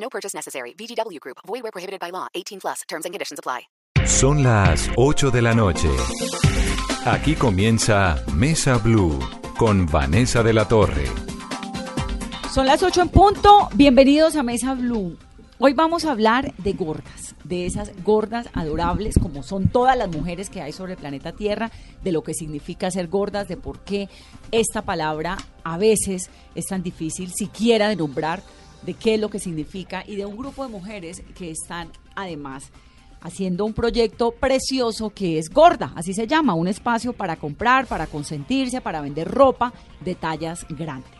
No purchase necessary. VGW Group. Void where prohibited by law. 18 plus. Terms and conditions apply. Son las 8 de la noche. Aquí comienza Mesa Blue con Vanessa de la Torre. Son las 8 en punto. Bienvenidos a Mesa Blue. Hoy vamos a hablar de gordas, de esas gordas adorables como son todas las mujeres que hay sobre el planeta Tierra, de lo que significa ser gordas, de por qué esta palabra a veces es tan difícil siquiera de nombrar, de qué es lo que significa y de un grupo de mujeres que están además haciendo un proyecto precioso que es Gorda, así se llama, un espacio para comprar, para consentirse, para vender ropa de tallas grandes.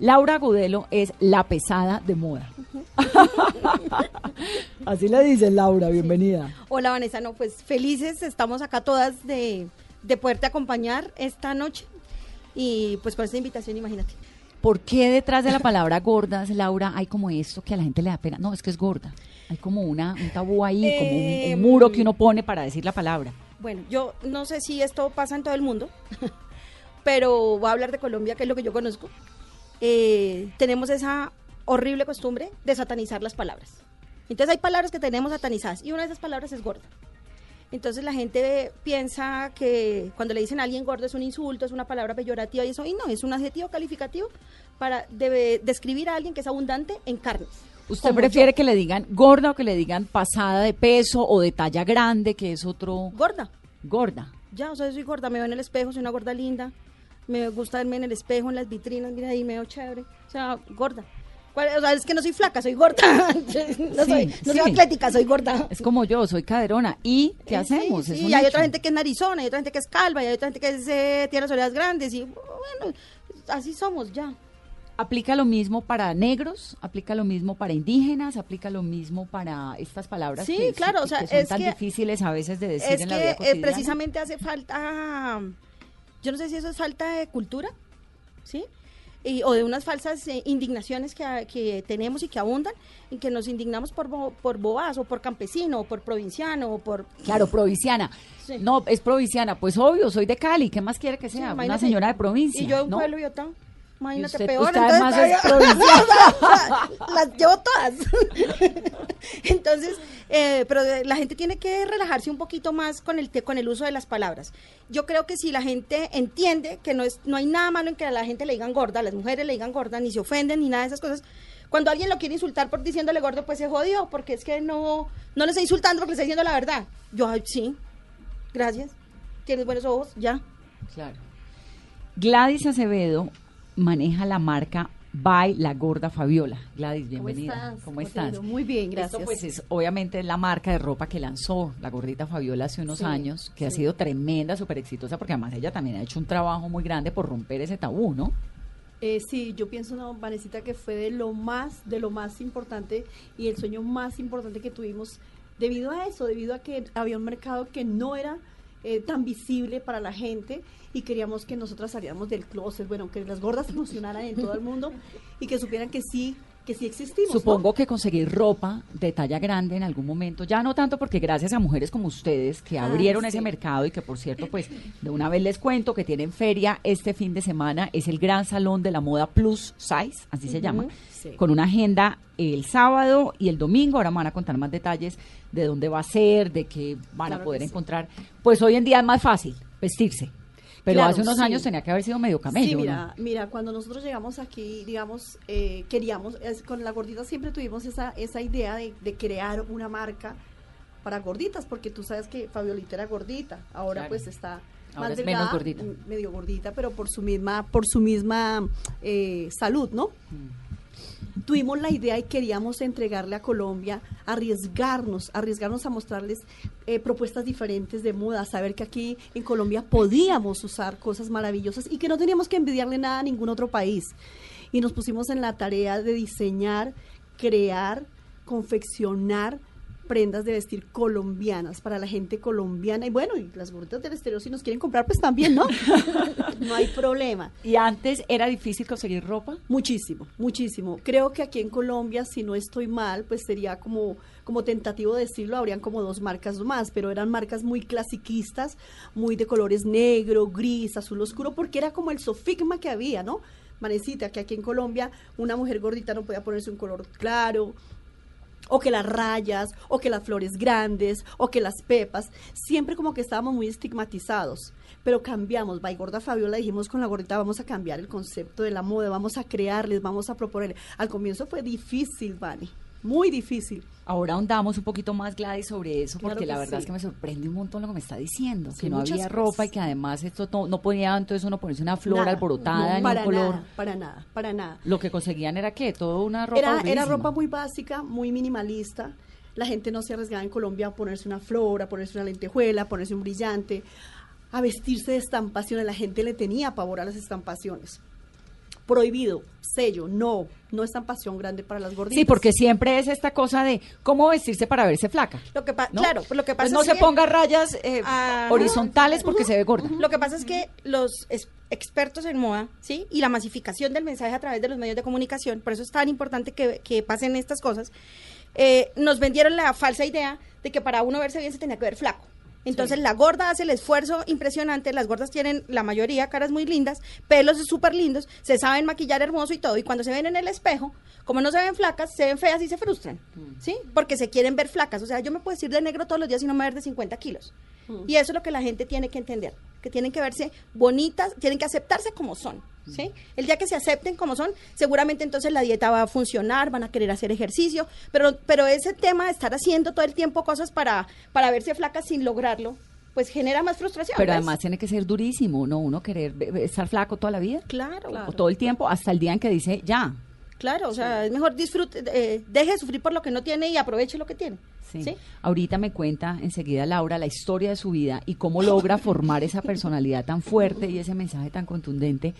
Laura Gudelo es la pesada de moda. Así le dice Laura, bienvenida. Hola Vanessa, no, pues felices, estamos acá todas de, de poderte acompañar esta noche y pues con esta invitación, imagínate. ¿Por qué detrás de la palabra gordas, Laura, hay como esto que a la gente le da pena? No, es que es gorda. Hay como una, un tabú ahí, como un, un Em, muro que uno pone para decir la palabra. Bueno, yo no sé si esto pasa en todo el mundo, pero voy a hablar de Colombia, que es lo que yo conozco. Eh, tenemos esa horrible costumbre de satanizar las palabras. Entonces hay palabras que tenemos satanizadas y una de esas palabras es gorda. Entonces la gente piensa que cuando le dicen a alguien gordo es un insulto, es una palabra peyorativa y eso, y no, es un adjetivo calificativo para debe describir a alguien que es abundante en carnes. ¿Usted prefiere yo. que le digan gorda o que le digan pasada de peso o de talla grande, que es otro Gorda. gorda? Ya, o sea, yo soy gorda, me veo en el espejo, soy una gorda linda. Me gusta verme en el espejo, en las vitrinas, mira ahí, me veo chévere. O sea, gorda. ¿Cuál- O sea, es que no soy flaca, soy gorda. no soy, no sí. soy atlética, soy gorda. Es como yo, soy caderona. ¿Y qué Eh, hacemos? Sí, Es y hay hecho. otra gente que es narizona, hay otra gente que es calva, y hay otra gente que es, eh, tiene las orejas grandes. Y bueno, así somos ya. ¿Aplica lo mismo para negros? ¿Aplica lo mismo para indígenas? ¿Aplica lo mismo para estas palabras Sí, que, claro, que- o sea, que son es tan que- difíciles a veces de decir Es en la que vida eh, cotidiana? precisamente hace falta, yo no sé si eso es falta de cultura, ¿sí? Y- o de unas falsas eh, indignaciones que, que tenemos y que abundan, y que nos indignamos por, bo- por bobazo, o por campesino, o por provinciano, o por... Claro, provinciana. Sí. No, es provinciana. Pues obvio, soy de Cali. ¿Qué más quiere que Sí, sea? Una señora de provincia. Y yo de un ¿no? pueblo Biotá. Imagínate, usted- peor. usted además entonces, es las llevo todas. entonces, eh, pero de- la gente tiene que relajarse un poquito más con el, con el uso de las palabras. Yo creo que si la gente entiende que no, es, no hay nada malo en que a la gente le digan gorda, a las mujeres le digan gorda, ni se ofenden, ni nada de esas cosas. Cuando alguien lo quiere insultar por diciéndole gordo, pues se jodió, porque es que no, no le está insultando porque le está diciendo la verdad. Yo, ay, sí, gracias, tienes buenos ojos, ya. Claro. Gladys Acevedo maneja la marca By La Gorda Fabiola. Gladys, bienvenida. ¿Cómo estás? Muy bien, gracias. Esto pues es obviamente la marca de ropa que lanzó la gordita Fabiola hace unos Sí, años, que ha sido tremenda, súper exitosa, porque además ella también ha hecho un trabajo muy grande por romper ese tabú, ¿no? Eh, sí, yo pienso, no, Vanesita, que fue de lo más, de lo más importante y el sueño más importante que tuvimos debido a eso, debido a que había un mercado que no era eh, tan visible para la gente y queríamos que nosotras salíamos del closet, bueno, que las gordas funcionaran en todo el mundo y que supieran que sí, que sí existimos. ¿no? Supongo que conseguir ropa de talla grande en algún momento, ya no tanto porque gracias a mujeres como ustedes que Ah, abrieron sí. ese mercado y que por cierto, pues de una vez les cuento que tienen feria este fin de semana, es el gran salón de la moda plus size, así se llama, sí. con una agenda el sábado y el domingo, ahora me van a contar más detalles de dónde va a ser, de qué van a poder sí. encontrar. Pues hoy en día es más fácil vestirse, pero Claro, hace unos sí. años tenía que haber sido medio camello. Sí, ¿no? mira, mira, cuando nosotros llegamos aquí, digamos, eh, queríamos, es- con la gordita siempre tuvimos esa, esa idea de, de crear una marca para gorditas, porque tú sabes que Fabiolita era gordita, ahora Claro. pues está Ahora más es menos delgada, gordita. medio gordita, pero por su misma, por su misma eh, salud, ¿no? Tuvimos la idea y queríamos entregarle a Colombia, arriesgarnos, arriesgarnos a mostrarles eh, propuestas diferentes de moda, saber que aquí en Colombia podíamos usar cosas maravillosas y que no teníamos que envidiarle nada a ningún otro país. Y nos pusimos en la tarea de diseñar, crear confeccionar prendas de vestir colombianas para la gente colombiana y bueno, y las gorditas del exterior si nos quieren comprar pues también, ¿no? no hay problema. ¿Y antes era difícil conseguir ropa? Muchísimo, muchísimo. Creo que aquí en Colombia, si no estoy mal, pues sería como, como tentativo de decirlo, habrían como dos marcas más, pero eran marcas muy clasiquistas, muy de colores negro, gris, azul oscuro, porque era como el sofigma que había, ¿no? Manecita, que aquí en Colombia una mujer gordita no podía ponerse un color claro, o que las rayas, o que las flores grandes, o que las pepas, siempre como que estábamos muy estigmatizados. Pero cambiamos, by Gorda Fabiola dijimos con la gordita vamos a cambiar el concepto de la moda, vamos a crearles, vamos a proponer. Al comienzo fue difícil, Vani, muy difícil. Ahora ahondamos un poquito más, Gladys, sobre eso, Claro porque la verdad sí. es que me sorprende un montón lo que me está diciendo, Sí, que no había ropa y que además esto no, no podía entonces uno ponerse una flor Nada, alborotada no, para un color. Para nada, para nada. Lo que conseguían era que todo una ropa Era, era ropa muy básica, muy minimalista. La gente no se arriesgaba en Colombia a ponerse una flor, a ponerse una lentejuela, a ponerse un brillante, a vestirse de estampaciones. La gente le tenía pavor a las estampaciones. Prohibido, sello, no, no estampación grande para las gorditas. Sí, porque siempre es esta cosa de cómo vestirse para verse flaca. Lo que ¿no? Claro, pues lo que Pues pasa no es se que- ponga rayas eh, Ajá. horizontales porque se ve gorda. Lo que pasa es que los es- expertos en moda, ¿sí? Y la masificación del mensaje a través de los medios de comunicación, por eso es tan importante que, que pasen estas cosas, eh, nos vendieron la falsa idea de que para uno verse bien se tenía que ver flaco. Entonces la gorda hace el esfuerzo impresionante, las gordas tienen la mayoría caras muy lindas, pelos súper lindos, se saben maquillar hermoso y todo, y cuando se ven en el espejo, como no se ven flacas, se ven feas y se frustran, ¿sí? Porque se quieren ver flacas, o sea, yo me puedo decir de negro todos los días y no me ver de 50 kilos. Y eso es lo que la gente tiene que entender, que tienen que verse bonitas, tienen que aceptarse como son, ¿sí? El día que se acepten como son, seguramente entonces la dieta va a funcionar, van a querer hacer ejercicio, pero, pero ese tema de estar haciendo todo el tiempo cosas para, para verse flacas sin lograrlo, pues genera más frustración. Pero ¿ves? además tiene que ser durísimo, ¿no? Uno querer estar flaco toda la vida. Claro, O todo el tiempo, hasta el día en que dice, ya. claro, o sea, es mejor disfrute, eh, deje de sufrir por lo que no tiene y aproveche lo que tiene. Sí. ¿sí? Ahorita me cuenta enseguida Laura la historia de su vida y cómo logra formar esa personalidad tan fuerte y ese mensaje tan contundente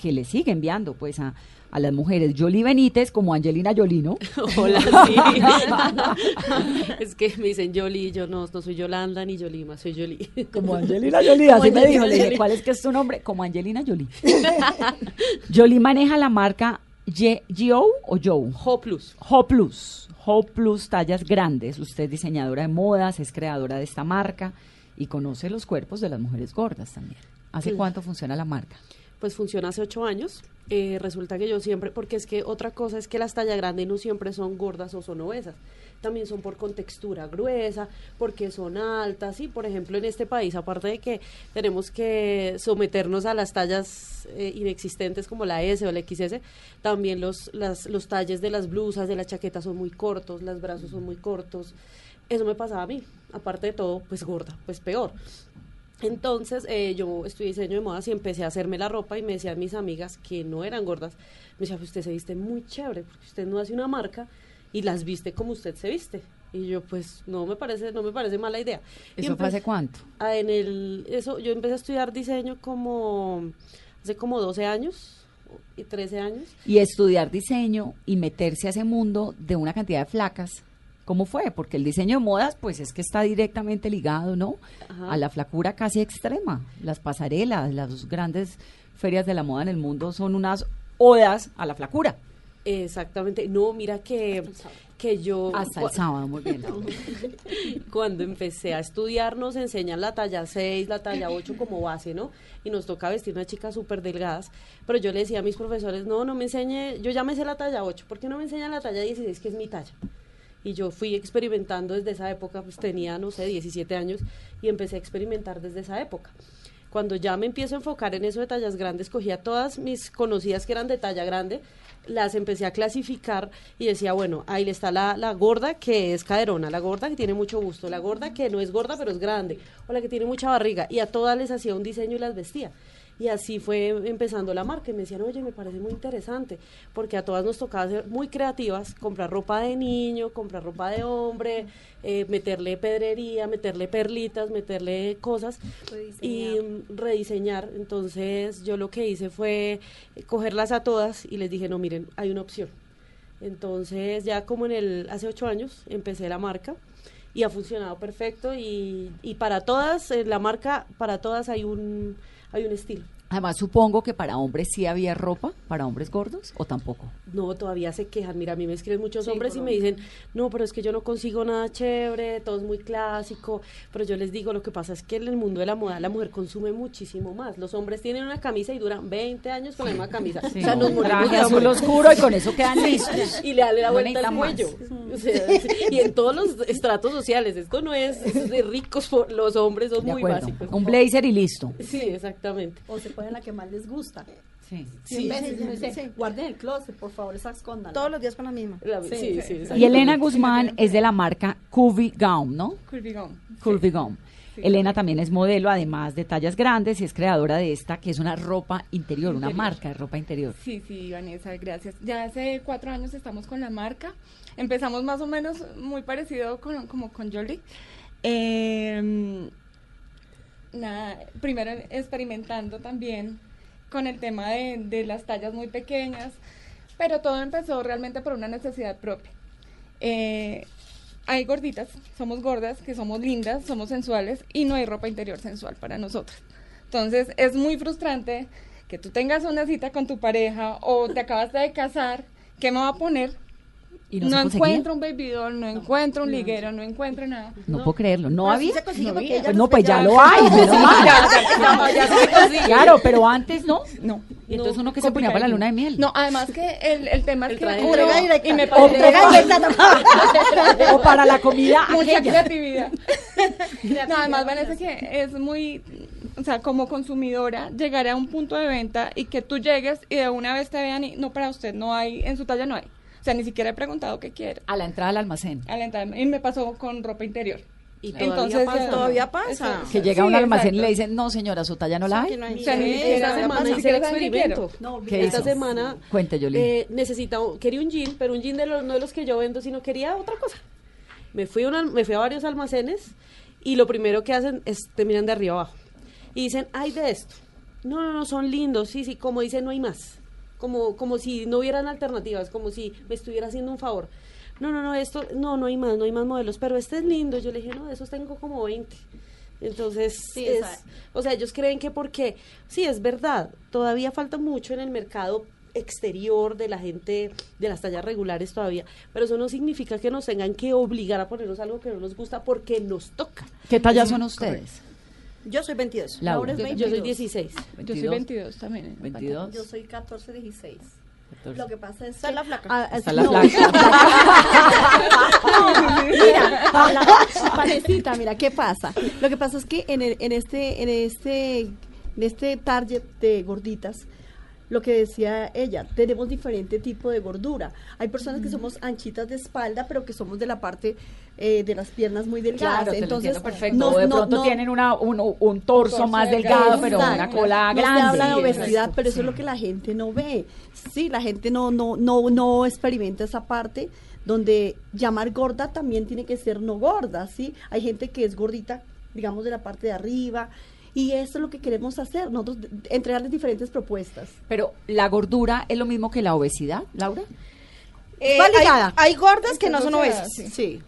que le sigue enviando pues a, a las mujeres. Jolie Benítez como Angelina Jolie, ¿no? Hola, sí. es que me dicen Yoli, yo no, no soy Yolanda ni Yolima, soy Yoli. Como Angelina Jolie, así me dijo. Le dije, ¿cuál es que es tu nombre? Como Angelina Jolie. Jolie maneja la marca Gio o Joe. Ho Plus. Ho Plus, Ho Plus tallas grandes. Usted es diseñadora de modas, es creadora de esta marca y conoce los cuerpos de las mujeres gordas también. ¿Hace Sí. cuánto funciona la marca? Pues funciona hace ocho años. Eh, resulta que yo siempre, porque es que otra cosa es que las tallas grandes no siempre son gordas o son obesas. También son por contextura gruesa, porque son altas. Y por ejemplo, en este país, aparte de que tenemos que someternos a las tallas eh, inexistentes como la S o la XS, también los, las, los talles de las blusas, de las chaquetas son muy cortos, los brazos son muy cortos. Eso me pasaba a mí. Aparte de todo, pues gorda, pues peor. Entonces eh, yo estudié diseño de modas y empecé a hacerme la ropa y me decían mis amigas que no eran gordas, me decían, "Pues usted se viste muy chévere, porque usted no hace una marca y las viste como usted se viste. Y yo pues no me parece, no me parece mala idea. ¿Eso fue hace cuánto? En el, eso, yo empecé a estudiar diseño como hace como 12 años y 13 años. Y estudiar diseño y meterse a ese mundo de una cantidad de flacas. ¿Cómo fue? Porque el diseño de modas, pues es que está directamente ligado, ¿no? Ajá. A la flacura casi extrema. Las pasarelas, las grandes ferias de la moda en el mundo son unas odas a la flacura. Exactamente. No, mira que, que yo... Hasta el sábado, muy bien. Cuando empecé a estudiar nos enseñan la talla 6, la talla 8 como base, ¿no? Y nos toca vestir unas chicas súper delgadas. Pero yo le decía a mis profesores, no, no me enseñe, yo ya me sé la talla 8, ¿por qué no me enseñan la talla 16 que es mi talla? Y yo fui experimentando desde esa época, pues tenía, no sé, 17 años y empecé a experimentar desde esa época. Cuando ya me empiezo a enfocar en eso de tallas grandes, cogía todas mis conocidas que eran de talla grande, las empecé a clasificar y decía, bueno, ahí está la, la gorda que es caderona, la gorda que tiene mucho gusto, la gorda que no es gorda pero es grande, o la que tiene mucha barriga, y a todas les hacía un diseño y las vestía. Y así fue empezando la marca. Y me decían, oye, me parece muy interesante, porque a todas nos tocaba ser muy creativas, comprar ropa de niño, comprar ropa de hombre, eh, meterle pedrería, meterle perlitas, meterle cosas y rediseñar. Entonces yo lo que hice fue cogerlas a todas y les dije, no, miren, hay una opción. Entonces ya como en el, hace ocho años empecé la marca y ha funcionado perfecto y, y para todas, en la marca, para todas hay un, hay un estilo. Además, supongo que para hombres sí había ropa, para hombres gordos, o tampoco. No, todavía se quejan. Mira, a mí me escriben muchos hombres y me dicen, no, pero es que yo no consigo nada chévere, todo es muy clásico. Pero yo les digo, lo que pasa es que en el mundo de la moda la mujer consume muchísimo más. Los hombres tienen una camisa y duran 20 años con la misma camisa. Sí, o sea, nos un morimos de azul oscuro y con eso quedan listos. y le da la No vuelta al cuello. O sea, sí, y en todos los estratos sociales. Esto no es de ricos, por- los hombres son De muy acuerdo. básicos. Un blazer y listo. Sí, exactamente. O se ponen la que más les gusta. Sí. Veces, sí, guarden el closet, por favor, esa escondan. Todos los días con la misma. La- sí, sí, Y. Elena Guzmán es de la marca Curvy Gown, ¿no? Curvy Gown. Curvy Gown. Elena también es modelo, además de tallas grandes, y es creadora de esta, que es una ropa interior, una marca de ropa interior. Sí, sí, Vanessa, gracias. Ya hace cuatro años estamos con la marca. Empezamos más o menos muy parecido con, como con Jolie. Eh, primero experimentando también con el tema de, de las tallas muy pequeñas, pero todo empezó realmente por una necesidad propia. Eh, hay gorditas, somos gordas, que somos lindas, somos sensuales y no hay ropa interior sensual para nosotras. Entonces es muy frustrante que tú tengas una cita con tu pareja o te acabas de casar, ¿qué me va a poner? Y no, No, se conseguía. encuentro un baby doll, no, encuentro un liguero, no encuentro nada. No, puedo creerlo. No sí había. consigue No Pues no, pues ya lo hay. Claro, pero antes no. No. Y entonces uno que se ponía para la luna de miel. No, además que el, el tema es El que Entrega directa. y me O parece Entrega directa. O para la comida mucha creatividad. no, además Vanessa que es muy, o sea, como consumidora, llegar a un punto de venta y que tú llegues y de una vez te vean y no para usted no hay, en su talla no hay. O sea, ni siquiera he preguntado qué quiere. A la entrada al almacén. A la entrada, y me pasó con ropa interior. Y todavía Entonces, pasa. ya- Todavía pasa. Que llega a un Sí, almacén y le dicen, no señora, su talla no la hay. Esta semana hice el siquiera saben qué experimento. quiero. No, ¿Qué Esta semana Cuente, eh, necesitaba, quería un jean, pero un jean de los, no de los que yo vendo, sino quería otra cosa. Me fui, a una- me fui a varios almacenes y lo primero que hacen es te miran de arriba abajo y dicen, hay de esto. No, no, no, son lindos, sí, sí, como dicen, no hay más. Como, como si no hubieran alternativas, como si me estuviera haciendo un favor. No, no, no, esto, no, no hay más, no hay más modelos, pero este es lindo. Yo le dije, no, de esos tengo como 20. Entonces, Sí, es, o sea, ellos creen que porque, sí, es verdad, todavía falta mucho en el mercado exterior de la gente de las tallas regulares todavía, pero eso no significa que nos tengan que obligar a ponernos algo que no nos gusta porque nos toca. ¿Qué talla son ustedes? Yo soy 22. Laura. Laura es Yo soy 22. 16. Yo soy 22 también. ¿eh? 22. Yo soy 14, 16. 14. Lo que pasa es Está que- la flaca. Ah, Está es- la no. Mira, habla- Vanesita, mira, ¿qué pasa? Lo que pasa es que en, el- en este, en este, en este target de gorditas, lo que decía ella, tenemos diferente tipo de gordura. Hay personas que somos anchitas de espalda, pero que somos de la parte eh, de las piernas muy delgadas. Claro, Entonces, perfecto. no- de no- pronto no- tienen una, un, un torso, torso más delgado, delgado, pero una cola No se grande. habla de obesidad, pero eso es lo que la gente no ve. Sí, la gente no, no, no, no experimenta esa parte donde llamar gorda también tiene que ser no gorda, ¿sí? Hay gente que es gordita, digamos, de la parte de arriba, y eso es lo que queremos hacer, nosotros de- entregarles diferentes propuestas. Pero la gordura es lo mismo que la obesidad, Laura. Eh, hay, hay gordas que no son obesas. sí. Sí.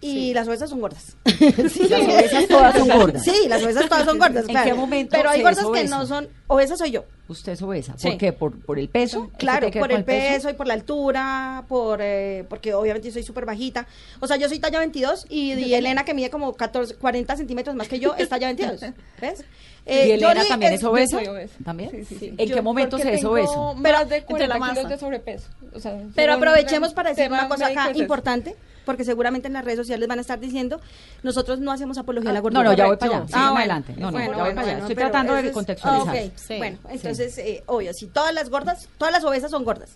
Y las obesas son gordas. Las obesas todas son gordas. Sí, las obesas todas son gordas. ¿En claro. qué momento Pero hay gordas que no son. Obesa soy yo. Usted es obesa. Sí. ¿Por qué? ¿Por, por el peso? ¿Eso Claro, por el peso y por la altura, por eh, porque obviamente yo soy súper bajita. O sea, yo soy talla 22 y, y Elena, que mide como 14, 40 centímetros más que yo, es talla 22. ¿Ves? ¿Y Eh, Elena también es, obesa? soy obesa. ¿También? Sí, sí, sí. ¿En Yo qué momento se es obeso? Más de entre la 40 kilos masa. de sobrepeso. O sea, Pero aprovechemos para decir una cosa acá importante, porque seguramente en las redes sociales van a estar diciendo, nosotros no hacemos apología a la No, gordura. no, ya voy para allá. Ah, bueno. adelante. No, no, Bueno, ya voy bueno, para allá. Estoy tratando de contextualizar. Ah, ok. Sí. Bueno, entonces, eh, obvio, si todas las gordas, todas las obesas son gordas,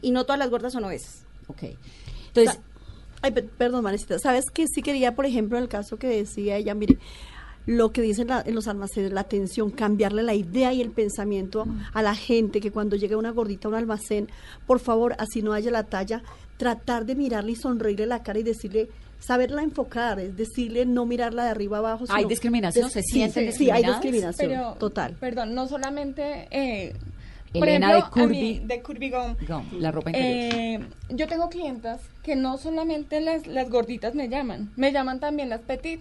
y no todas las gordas son obesas. Ok. Entonces, Ay, pe- perdón, Marecita. ¿Sabes que sí quería, por ejemplo, en el caso que decía ella, mire, lo que dicen la- en los almacenes, la atención, cambiarle la idea y el pensamiento a la gente, que cuando llega una gordita a un almacén, por favor, así no haya la talla, tratar de mirarle y sonreírle la cara y decirle, saberla enfocar, es decirle no mirarla de arriba abajo. ¿Hay discriminación? des- ¿Se sí, sienten sí, hay discriminación, Pero, total. Perdón, no solamente eh, Por Elena ejemplo, de a Curvy. mí, de Curvy Gum. Gum, la ropa interior. Eh, yo tengo clientas que no solamente las, las gorditas me llaman, me llaman también las petit.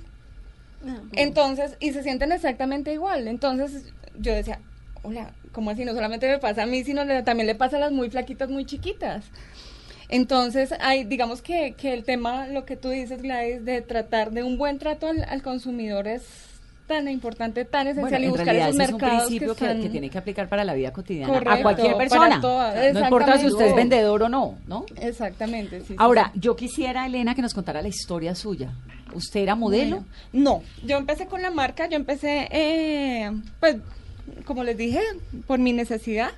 Entonces, y se sienten exactamente igual. Entonces, yo decía, hola, ¿cómo así? No solamente me pasa a mí, sino le- también le pasa a las muy flaquitas, muy chiquitas. Entonces, hay, digamos que, que el tema, lo que tú dices, Gladys, de tratar de un buen trato al, al consumidor es tan importante, tan esencial Bueno, y buscar esos ese es un mercados principio que, están- que tiene que aplicar para la vida cotidiana a cualquier persona. todas, no importa si usted es vendedor o no, ¿no? Exactamente, sí, Ahora, sí. yo quisiera, Elena, que nos contara la historia suya. ¿Usted era modelo? No, yo empecé con la marca, yo empecé, eh, pues, como les dije, por mi necesidad.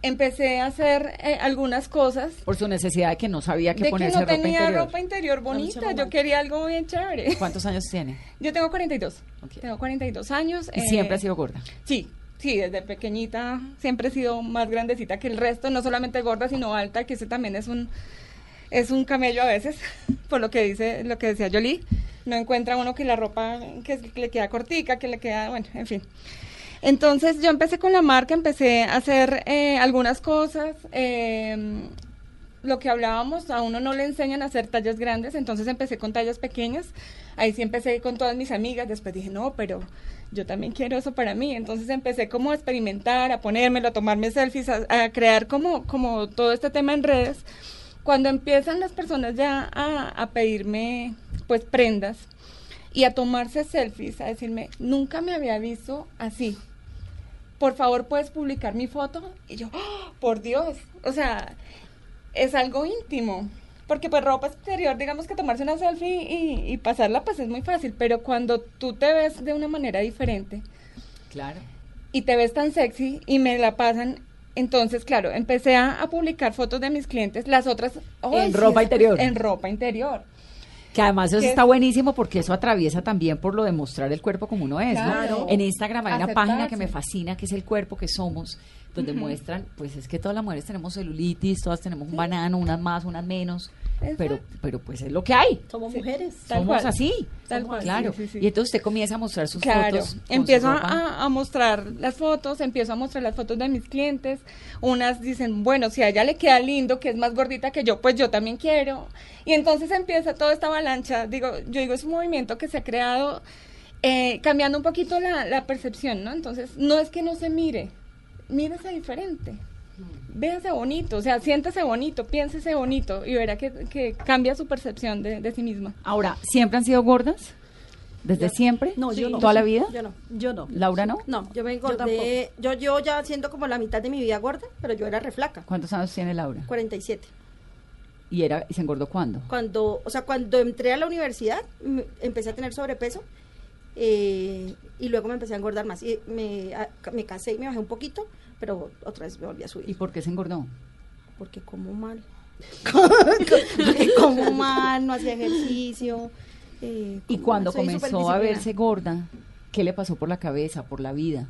Empecé a hacer eh, algunas cosas Por su necesidad de que no sabía de que ponerse no ropa tenía interior. ropa interior bonita, yo quería algo bien chévere. ¿Cuántos años tiene? Yo tengo 42, Ok. tengo 42 años. Y eh, siempre ha sido gorda. Sí, sí, desde pequeñita siempre he sido más grandecita que el resto, no solamente gorda, sino alta, que ese también es un es un camello a veces, por lo que dice, lo que decía Jolie, no encuentra uno que la ropa que le queda cortica, que le queda, bueno, en fin. Entonces yo empecé con la marca, empecé a hacer eh, algunas cosas, eh, lo que hablábamos, a uno no le enseñan a hacer tallas grandes, entonces empecé con tallas pequeñas, ahí sí empecé con todas mis amigas, después dije, no, pero yo también quiero eso para mí, entonces empecé como a experimentar, a ponérmelo, a tomarme selfies, a, a crear como, como todo este tema en redes. Cuando empiezan las personas ya a, a pedirme pues prendas y a tomarse selfies, a decirme, nunca me había visto así, por favor puedes publicar mi foto y yo ¡oh! por Dios o sea es algo íntimo porque pues ropa exterior digamos que tomarse una selfie y, y pasarla pues es muy fácil pero cuando tú te ves de una manera diferente Claro. y te ves tan sexy y me la pasan entonces claro empecé a, a publicar fotos de mis clientes las otras ¡ay, En ropa interior. en ropa interior Que además eso está es- buenísimo porque eso atraviesa también por lo de mostrar el cuerpo como uno es, ¿no? En Instagram hay una página que me fascina, que es el cuerpo que somos, donde muestran, pues es que todas las mujeres tenemos celulitis, todas tenemos un banano, unas más, unas menos, pero pero pues es lo que hay. Somos mujeres. Tal Somos cual. así. Tal cual, Claro. sí, sí, sí. Y entonces usted comienza a mostrar sus Claro, fotos. empiezo a, a mostrar las fotos, empiezo a mostrar las fotos de mis clientes. Unas dicen, bueno, si a ella le queda lindo, que es más gordita que yo, pues yo también quiero. Y entonces empieza toda esta avalancha. Digo, yo digo, es un movimiento que se ha creado eh, cambiando un poquito la, la percepción, ¿no? Entonces, no es que no se mire, mírese diferente. Véase bonito, o sea, siéntese bonito, piénsese bonito y verá que, que cambia su percepción de, de sí misma. Ahora, ¿siempre han sido gordas? ¿Desde siempre? No, yo no. ¿Toda la vida? Yo no. Yo no. ¿Laura no? No, yo me engordé. Yo, yo ya siendo como la mitad de mi vida gorda, pero yo era reflaca. ¿Cuántos años tiene Laura? 47. ¿Y, era, y se engordó cuándo? Cuando, o sea, cuando entré a la universidad, empecé a tener sobrepeso eh, y luego me empecé a engordar más. Y me, a- me casé y me bajé un poquito, pero otra vez me volví a ¿Y subir. por qué se engordó? Porque como mal. Porque como mal, no hacía ejercicio. eh, Y cuando mal, comenzó a verse gorda, ¿qué le pasó por la cabeza, por la vida?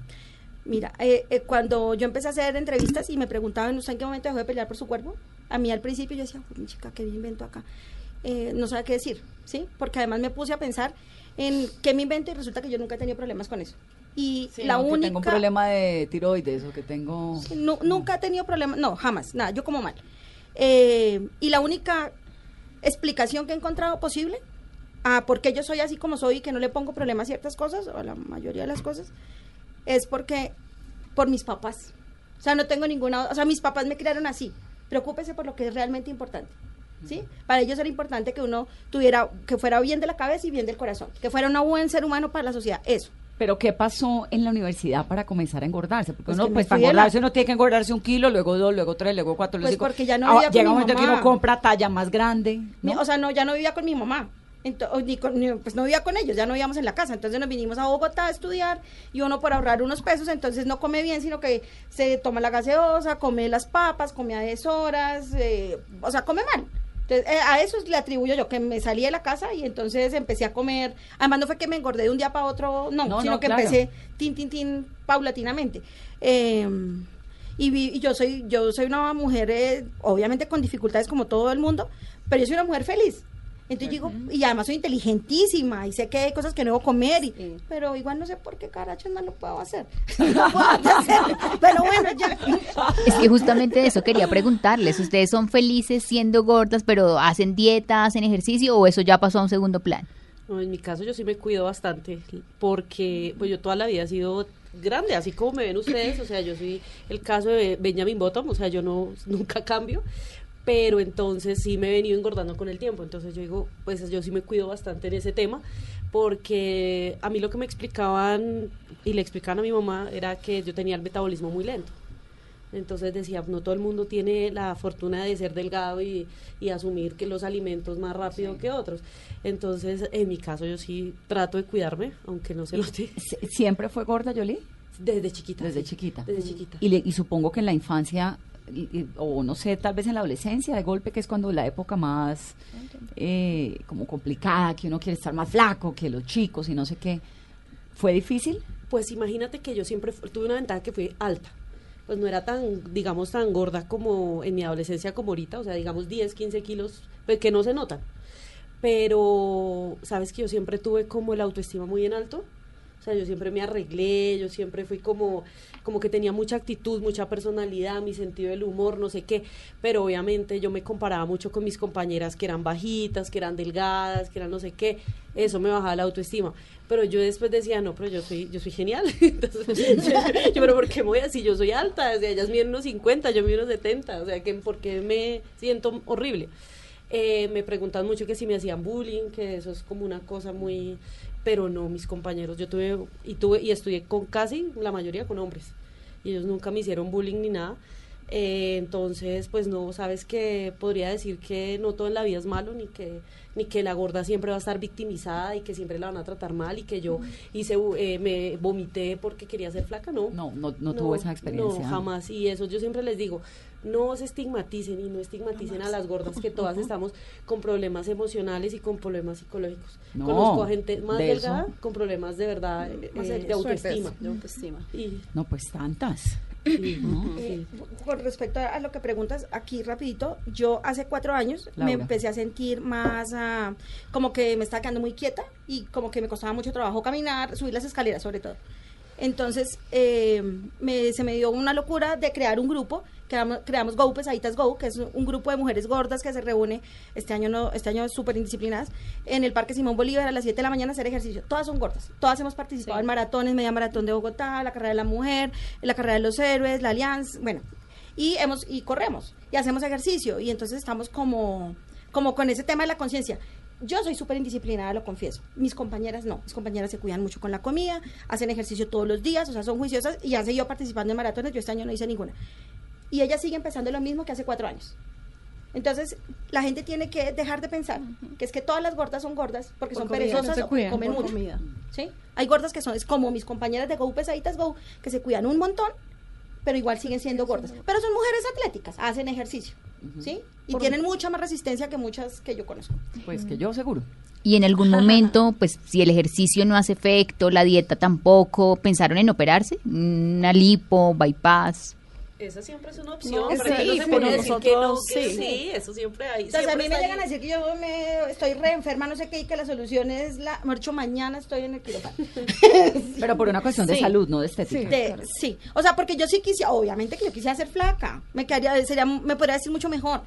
Mira, eh, eh, cuando yo empecé a hacer entrevistas y me preguntaban, ¿usted en qué momento dejó de pelear por su cuerpo? A mí al principio yo decía, "Uy, mi chica, ¿qué me invento acá? Eh, no sabía qué decir, ¿sí? Porque además me puse a pensar en qué me invento y resulta que yo nunca he tenido problemas con eso. Y la no, que única... tengo un problema de tiroides o que tengo... Nu- nunca he tenido problemas, no, jamás, nada, yo como mal. Eh, y la única explicación que he encontrado posible a por qué yo soy así como soy y que no le pongo problema a ciertas cosas, o a la mayoría de las cosas, es porque por mis papás. O sea, no tengo ninguna, o sea, mis papás me criaron así. Preocúpese por lo que es realmente importante. ¿Sí? Para ellos era importante que uno tuviera, que fuera bien de la cabeza y bien del corazón, que fuera un buen ser humano para la sociedad, eso. Pero ¿qué pasó en la universidad para comenzar a engordarse? Porque Pues uno, que pues para la- engordarse uno tiene que engordarse un kilo, luego dos, luego tres, luego cuatro, luego Pues cinco. porque ya no Ah, vivía con Llega un momento que mamá. uno compra talla más grande, ¿no? O sea, no, ya no vivía con mi mamá. Ento- o ni con- ni- pues no vivía con ellos, ya no vivíamos en la casa. Entonces nos vinimos a Bogotá a estudiar y uno por ahorrar unos pesos, entonces no come bien, sino que se toma la gaseosa, come las papas, come a deshoras, eh, o sea, come mal. Entonces, eh, a eso le atribuyo yo, que me salí de la casa y entonces empecé a comer. Además, no fue que me engordé de un día para otro, no, No, sino no, que claro. empecé tin, tin, tin, paulatinamente. Eh, y, vi- y yo soy yo soy una mujer, eh, obviamente con dificultades como todo el mundo, pero yo soy una mujer feliz. Entonces digo, y además soy inteligentísima y sé que hay cosas que no debo comer, y- pero igual no sé por qué carachos no lo puedo hacer. No puedo hacer, pero bueno, ya. Es que justamente de eso quería preguntarles. ¿Ustedes son felices siendo gordas, pero hacen dieta, hacen ejercicio o eso ya pasó a un segundo plan? No, en mi caso yo sí me cuido bastante porque pues yo toda la vida he sido grande, así como me ven ustedes, o sea, yo soy el caso de Benjamin Bottom, o sea, yo no nunca cambio, pero entonces sí me he venido engordando con el tiempo, entonces yo digo, pues yo sí me cuido bastante en ese tema porque a mí lo que me explicaban y le explicaban a mi mamá era que yo tenía el metabolismo muy lento. Entonces decía, no todo el mundo tiene la fortuna de ser delgado y, y asumir que los alimentos más rápido que otros. Entonces, en mi caso, yo sí trato de cuidarme, aunque no se lo Sie- ¿Siempre fue gorda, Yoli? Desde chiquita. Desde sí. chiquita. Desde chiquita. Y, le- y supongo que en la infancia, o no sé, tal vez en la adolescencia, de golpe, que es cuando la época más eh, como complicada, que uno quiere estar más flaco que los chicos y no sé qué. ¿Fue difícil? Pues imagínate que yo siempre tuve una ventaja que fui alta. Pues no era tan, digamos, tan gorda como en mi adolescencia como ahorita, o sea, digamos 10, 15 kilos, pues, que no se notan. Pero, ¿sabes que yo siempre tuve como el autoestima muy en alto? O sea, yo siempre me arreglé, yo siempre fui como, como que tenía mucha actitud, mucha personalidad, mi sentido del humor, no sé qué. Pero obviamente yo me comparaba mucho con mis compañeras que eran bajitas, que eran delgadas, que eran no sé qué. Eso me bajaba la autoestima. Pero yo después decía, no, pero yo soy, yo soy genial. Entonces, yo, pero ¿por qué me voy así? Yo soy alta, o sea, ellas miden unos 50, yo mido unos 70, o sea, que ¿por qué me siento horrible? Eh, me preguntan mucho que si me hacían bullying, que eso es como una cosa muy... Pero no, mis compañeros, yo tuve y tuve y estudié con casi la mayoría con hombres. Y ellos nunca me hicieron bullying ni nada. Eh, entonces, pues no, sabes que podría decir que no todo en la vida es malo, ni que ni que la gorda siempre va a estar victimizada y que siempre la van a tratar mal y que yo hice eh, me vomité porque quería ser flaca, no. No, no, no tuvo esa experiencia. No, jamás. Y eso yo siempre les digo, no se estigmaticen y no estigmaticen a las gordas, que todas estamos con problemas emocionales y con problemas psicológicos. No, Conozco a gente más de delgada eso. con problemas de verdad eh, de autoestima. de autoestima. Y, No, pues tantas. Eh, con respecto a lo que preguntas, aquí rapidito, yo hace cuatro años me empecé a sentir más ah, como que me estaba quedando muy quieta y como que me costaba mucho trabajo caminar, subir las escaleras sobre todo. Entonces eh, me- se me dio una locura de crear un grupo, creamos, creamos Go Pesaditas Go, que es un grupo de mujeres gordas que se reúne este año no este año súper indisciplinadas en el Parque Simón Bolívar a las 7 de la mañana a hacer ejercicio. Todas son gordas, todas hemos participado Sí. en maratones, media maratón de Bogotá, la carrera de la mujer, la carrera de los héroes, la alianza, bueno, y hemos y corremos y hacemos ejercicio y entonces estamos como como con ese tema de la conciencia. Yo soy súper indisciplinada, lo confieso. Mis compañeras no. Mis compañeras se cuidan mucho con la comida, hacen ejercicio todos los días, o sea, son juiciosas y han seguido participando en maratones. Yo este año no hice ninguna. Y ellas siguen pensando lo mismo que hace cuatro años. Entonces, la gente tiene que dejar de pensar que es que todas las gordas son gordas porque Por son comida, perezosas no se o cuidan, comen mucho. comida. ¿sí? Hay gordas que son, es como mis compañeras de Go Pesaditas Go, que se cuidan un montón, pero igual siguen siendo gordas. Pero son mujeres atléticas, hacen ejercicio, ¿sí? Y Por- tienen mucha más resistencia que muchas que yo conozco. Pues que yo seguro. Y en algún momento, pues si el ejercicio no hace efecto, la dieta tampoco, ¿pensaron en operarse? Una lipo, bypass. Esa siempre es una opción, No, pero sí, que no se puede decir que no, nosotros que sí. sí, eso siempre hay. Entonces, a mí me llegan a decir que yo me estoy re enferma, no sé qué, y que la solución es la. Marcho, mañana estoy en el quirófano. Pero por una cuestión de salud, no de estética. De- sí, o sea, porque yo sí quisiera, obviamente que yo quisiera ser flaca, me quedaría, sería, me podría decir mucho mejor,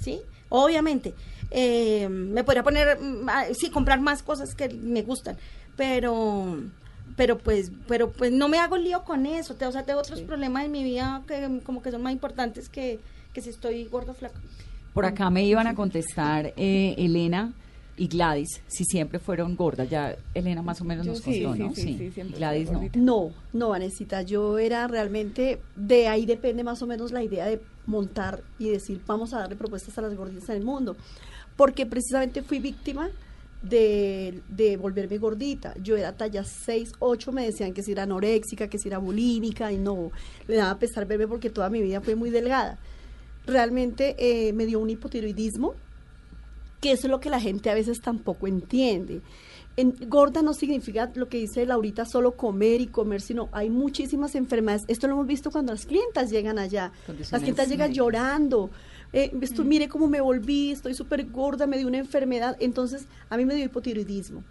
¿sí? Obviamente, Eh, me podría poner, mm, sí, comprar más cosas que me gustan, pero, pero pues, pero pues no me hago lío con eso, te- o sea, tengo otros problemas en mi vida que como que son más importantes que, que si estoy gorda o flaca. Por acá me iban a contestar eh, Elena y Gladys, si siempre fueron gordas. Ya Elena más o menos Yo nos sí, contó, sí, ¿no? sí, sí, siempre Gladys no. No, no, Vanesita, yo era realmente, de ahí depende más o menos la idea de montar y decir, vamos a darle propuestas a las gorditas en el mundo, porque precisamente fui víctima de, de volverme gordita. Yo era talla 6, 8, me decían que si era anoréxica, que si era bulímica, y no, le daba pesar verme porque toda mi vida fue muy delgada. Realmente eh, me dio un hipotiroidismo, que eso es lo que la gente a veces tampoco entiende. En, gorda no significa lo que dice Laurita, solo comer y comer, sino hay muchísimas enfermedades. Esto lo hemos visto cuando las clientas llegan allá. Las clientas llegan llorando eh, esto, mire cómo me volví, estoy súper gorda, me dio una enfermedad. Entonces, a mí me dio hipotiroidismo.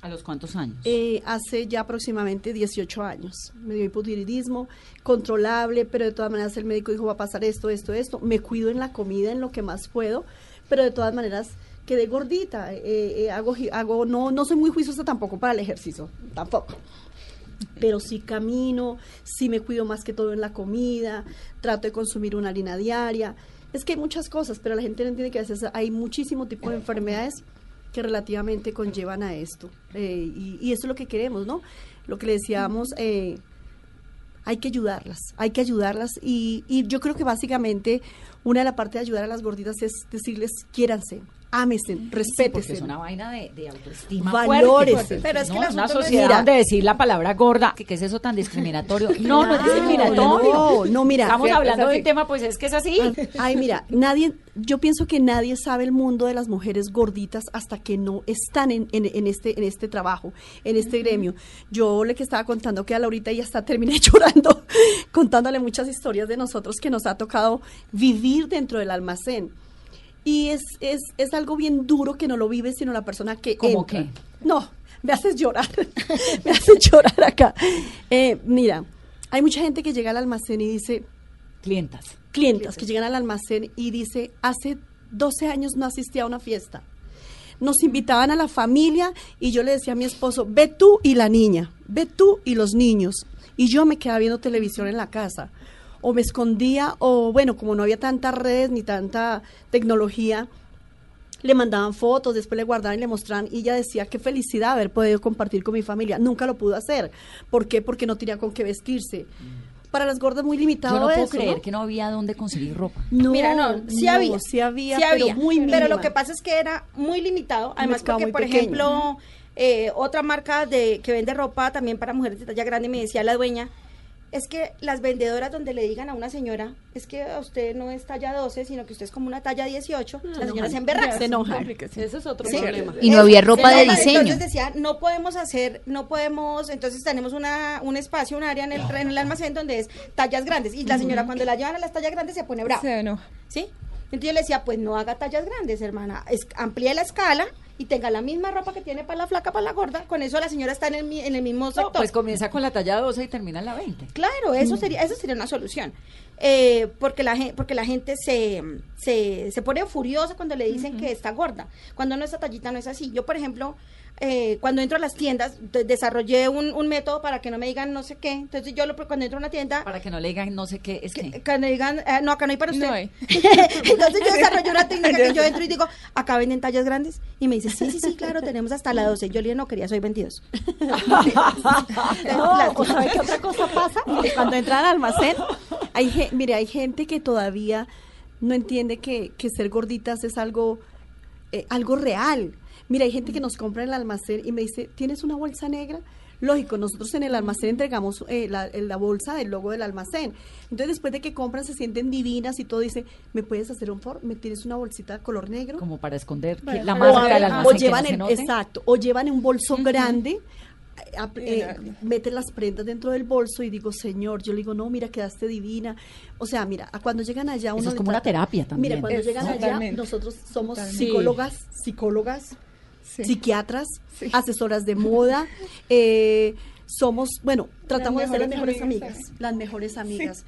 ¿A los cuántos años? Eh, hace ya aproximadamente 18 años. Me dio hipotiroidismo controlable, pero de todas maneras el médico dijo va a pasar esto, esto, esto. Me cuido en la comida, en lo que más puedo, pero de todas maneras quedé gordita. Eh, eh, hago, hago, no, no soy muy juiciosa tampoco para el ejercicio, tampoco. Pero sí camino, sí me cuido más que todo en la comida, trato de consumir una harina diaria. Es que hay muchas cosas, pero la gente no entiende que a hay muchísimo tipo de enfermedades que relativamente conllevan a esto. Eh, y, y eso es lo que queremos, ¿no? Lo que le decíamos, eh, hay que ayudarlas, hay que ayudarlas. Y, y yo creo que básicamente una de las partes de ayudar a las gorditas es decirles, quiéranse, ámense, Sí, respétense. porque es una vaina de, de autoestima Valores. fuerte, Pero es que ¿no? el una no sociedad donde decir la palabra gorda, que, que es eso tan discriminatorio. No, no es discriminatorio. No, no, mira. Estamos hablando es de un tema, pues es que es así. Ay, mira, nadie, yo pienso que nadie sabe el mundo de las mujeres gorditas hasta que no están en, en- en este, en este trabajo, en este gremio. Yo le que estaba contando que a Laurita ya está terminé llorando, contándole muchas historias de nosotros que nos ha tocado vivir dentro del almacén. Y es, es, es algo bien duro que no lo vive sino la persona que ¿Cómo entra. qué? No, me haces llorar, me haces llorar acá. Eh, mira, hay mucha gente que llega al almacén y dice, Clientas. clientas que llegan al almacén y dice, hace 12 años no asistí a una fiesta. Nos invitaban a la familia y yo le decía a mi esposo, ve tú y la niña, ve tú y los niños. Y yo me quedaba viendo televisión en la casa. O me escondía, o bueno, como no había tantas redes ni tanta tecnología, le mandaban fotos, después le guardaban y le mostraban y ella decía qué felicidad haber podido compartir con mi familia. Nunca lo pudo hacer. ¿Por qué? Porque no tenía con qué vestirse. Para las gordas muy limitado Yo no puedo eso, creer ¿no? que no había dónde conseguir ropa. No, Mira, no, sí no, había. sí había, sí pero había. muy Pero lo que pasa es que era muy limitado. Además, porque, muy por pequeño. ejemplo, eh, otra marca de que vende ropa también para mujeres de talla grande me decía la dueña, es que las vendedoras donde le digan a una señora, es que a usted no es talla 12, sino que usted es como una talla 18, la señora se emberraca. Se enoja. Ese es otro Sí. problema. Y no había ropa de Entonces diseño. decía, no podemos hacer, no podemos, entonces tenemos una, un espacio, un área en el, en el almacén donde es tallas grandes. Y la señora cuando la llevan a las tallas grandes se pone brava. Se enoja. ¿Sí? Entonces yo le decía, pues no haga tallas grandes, hermana. Es, amplíe la escala y tenga la misma ropa que tiene para la flaca, para la gorda. Con eso la señora está en el, en el mismo No, sector. pues comienza con la talla 12 y termina en la 20. Claro, eso sería, eso sería una solución. Eh, porque la gente, porque la gente se, se, se pone furiosa cuando le dicen que está gorda. Cuando no esta tallita no es así. Yo, por ejemplo, eh, cuando entro a las tiendas, de- desarrollé un, un método para que no me digan no sé qué. Entonces yo lo, cuando entro a una tienda, Para que no le digan no sé qué, es que... que me digan, eh, no, acá no hay para usted. No hay. Entonces yo desarrollé una técnica que yo entro y digo, acá venden tallas grandes. Y me dice, sí, sí, sí, claro, tenemos hasta la 12. Yo le dije, no quería, soy 22. No, o sabe qué otra cosa pasa Que cuando entran al almacén, hay mire, hay gente que todavía no entiende que, que ser gorditas es algo, eh, algo real. Mira, hay gente que nos compra en el almacén y me dice, ¿tienes una bolsa negra? Lógico, nosotros en el almacén entregamos eh, la, la bolsa del logo del almacén. Entonces, después de que compran, se sienten divinas y todo, dice, ¿me puedes hacer un favor? ¿Me tienes una bolsita color negro? Como para esconder Bueno, la marca a- del o almacén que no se note. exacto o llevan un bolso grande ap- eh, meten las prendas dentro del bolso y digo señor yo le digo no mira quedaste divina o sea mira a cuando llegan allá uno Eso es como una terapia también. mira cuando Es- llegan allá totalmente. nosotros somos Totalmente. psicólogas psicólogas Sí. psiquiatras Sí. asesoras de moda eh, somos bueno tratamos de ser las mejores amigas amigas las mejores amigas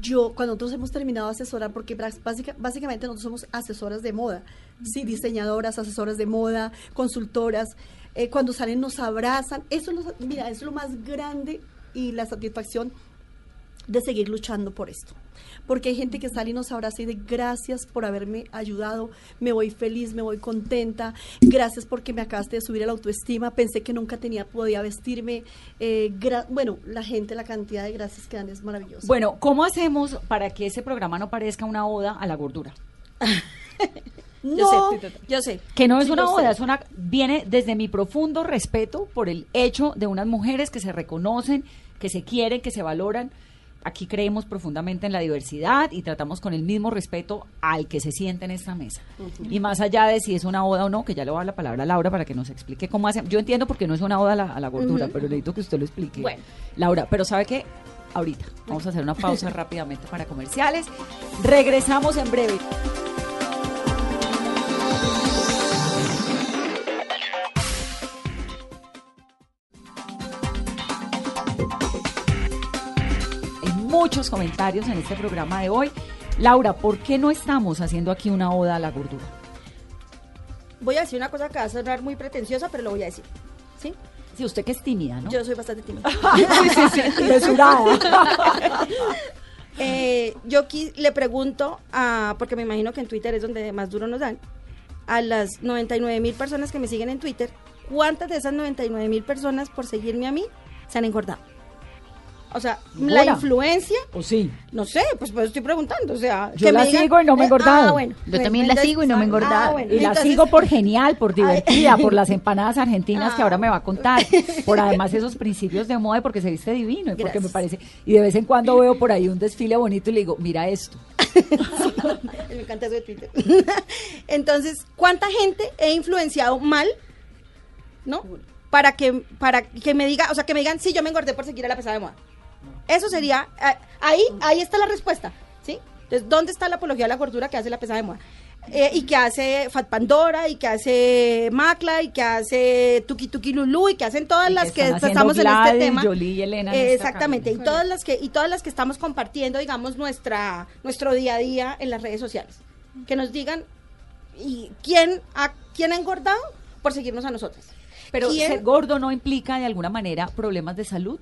yo, cuando nosotros hemos terminado de asesorar, porque básica- básicamente nosotros somos asesoras de moda, sí, diseñadoras, asesoras de moda, consultoras, eh, cuando salen nos abrazan, eso mira, es lo más grande y la satisfacción de seguir luchando por esto. Porque hay gente que sale y nos abraza y de gracias por haberme ayudado, me voy feliz, me voy contenta, gracias porque me acabaste de subir la autoestima, pensé que nunca tenía, podía vestirme, eh, bueno, la gente, la cantidad de gracias que dan es maravillosa. Bueno, ¿cómo hacemos para que ese programa no parezca una oda a la gordura? Yo sé, yo sé. Que no es Sí, una oda, es una viene desde mi profundo respeto por el hecho de unas mujeres que se reconocen, que se quieren, que se valoran. Aquí creemos profundamente en la diversidad y tratamos con el mismo respeto al que se siente en esta mesa. Y más allá de si es una oda o no, que ya le voy a dar la palabra a Laura para que nos explique cómo hace. Yo entiendo porque no es una oda a la, a la gordura, Ujú. pero necesito que usted lo explique. Bueno. Laura, pero ¿sabe qué? ahorita. Vamos a hacer una pausa rápidamente para comerciales. Regresamos en breve. Muchos comentarios en este programa de hoy. Laura, ¿por qué no estamos haciendo aquí una oda a la gordura? Voy a decir una cosa que va a sonar muy pretenciosa, pero lo voy a decir. ¿Sí? Sí, usted que es tímida, ¿no? Yo soy bastante tímida. sí, sí, sí, mesurada. Eh, yo le pregunto, a, porque me imagino que en Twitter es donde más duro nos dan, a las 99 mil personas que me siguen en Twitter, ¿cuántas de esas 99 mil personas por seguirme a mí se han engordado? O sea, la influencia, ¿O sí? no sé, pues, pues estoy preguntando, o sea, Yo que la me digan- sigo y no me he engordado. ah, bueno, Yo bueno, también la sigo y no me he engordado. Ah, bueno, Y la sigo por genial, por divertida, por las empanadas argentinas que Ah. ahora me va a contar, por además esos principios de moda y porque se viste divino y porque me parece y de vez en cuando veo por ahí un desfile bonito y le digo, mira esto. me encanta eso de Twitter. Entonces, ¿cuánta gente he influenciado mal? ¿No? Para que, para que me diga, o sea, que me digan, sí, yo me engordé por seguir a la pesada de moda. Eso sería, ah, ahí, ahí está la respuesta, ¿sí? Entonces, ¿dónde está la apología de la gordura que hace la pesada de moda? Eh, y que hace Fat Pandora, y que hace Macla, y que hace Tuki Tuki Lulu, y que hacen todas Y las que, estamos en este tema. Jolie y Elena Eh, exactamente, y todas las que, y todas las que estamos compartiendo, digamos, nuestra, nuestro día a día en las redes sociales. Que nos digan y quién ha, quién ha engordado por seguirnos a nosotras. Pero ¿Quién? ser gordo no implica de alguna manera problemas de salud.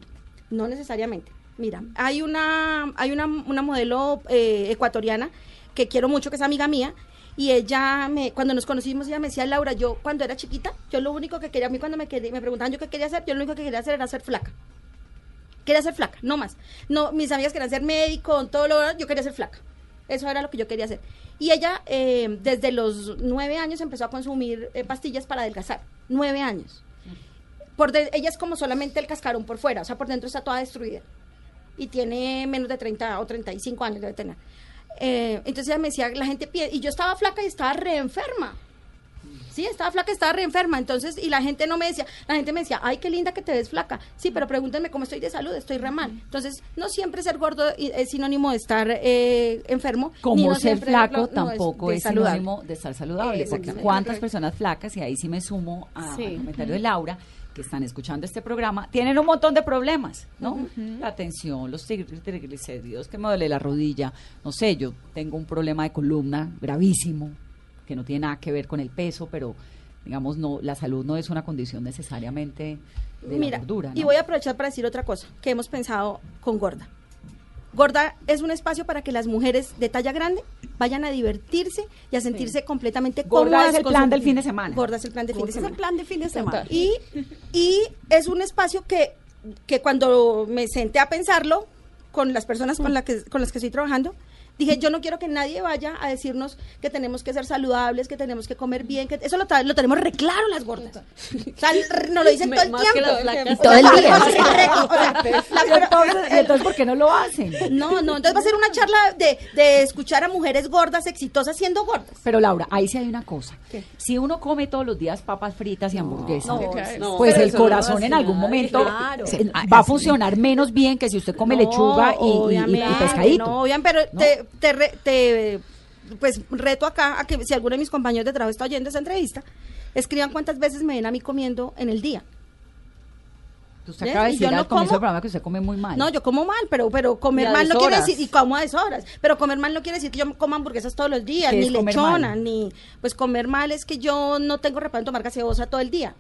No necesariamente. Mira, hay una, hay una, una modelo eh, ecuatoriana que quiero mucho, que es amiga mía, y ella, me, cuando nos conocimos, ella me decía, Laura, yo cuando era chiquita, yo lo único que quería, a mí cuando me, me preguntaban yo qué quería hacer, yo lo único que quería hacer era ser flaca. Quería ser flaca, no más. No, mis amigas querían ser médico, todo lo yo quería ser flaca. Eso era lo que yo quería hacer. Y ella, eh, desde los nueve años, empezó a consumir eh, pastillas para adelgazar. Nueve años. Por ella es como solamente el cascarón por fuera, o sea, por dentro está toda destruida. Y tiene menos de 30 o 35 años debe tener. Eh, entonces ella me decía, la gente pide, y yo estaba flaca y estaba re enferma. Sí, estaba flaca, estaba re enferma. Entonces, y la gente no me decía, la gente me decía, ay, qué linda que te ves flaca. Sí, pero pregúntenme cómo estoy de salud, estoy re mal. Entonces, no siempre ser gordo es sinónimo de estar eh, enfermo. ni Como no ser flaco no, tampoco es, saludable. sinónimo de estar saludable. Porque Exactamente. cuántas personas flacas, y ahí sí me sumo Sí. al comentario de Laura, que están escuchando este programa, tienen un montón de problemas, ¿no? La tensión, los trigl- triglicéridos, que me duele la rodilla, no sé, yo tengo un problema de columna gravísimo, que no tiene nada que ver con el peso, pero digamos, no, la salud no es una condición necesariamente de Mira, la gordura. y voy a aprovechar para decir otra cosa que hemos pensado con Gorda. Gorda es un espacio para que las mujeres de talla grande vayan a divertirse y a sentirse completamente Gorda cómodas. es el plan del fin de semana. Gorda es el plan del fin de Ese es semana. el plan de fin de semana. Y, y es un espacio que, que cuando me senté a pensarlo con las personas con, la que, con las que estoy trabajando, dije, yo no quiero que nadie vaya a decirnos que tenemos que ser saludables, que tenemos que comer bien, que eso lo, lo tenemos re claro las gordas. O sea, nos lo dicen todo el tiempo. O Todo el día. Y entonces, y entonces, ¿por qué no lo hacen? no, no, entonces va a ser una charla de, de escuchar a mujeres gordas, exitosas, siendo gordas. Pero Laura, ahí sí hay una cosa. ¿Qué? Si uno come todos los días papas fritas y hamburguesas, no, no, pues el corazón en algún momento claro. se- va a funcionar menos bien que si usted come lechuga y- y, y- y pescadito. No, obviamente, pero ¿no? te, te, re- te, pues reto acá a que si alguno de mis compañeros de trabajo está oyendo esa entrevista, escriban cuántas veces me ven a mí comiendo en el día. Usted acaba de decir no al comienzo como- del programa que usted come muy mal. No, yo como mal, pero pero comer mal no quiere decir y como a deshoras, pero comer mal no quiere decir que yo coma hamburguesas todos los días, ¿Qué ni lechona, ni pues comer mal es que yo no tengo reparo en tomar gaseosa todo el día.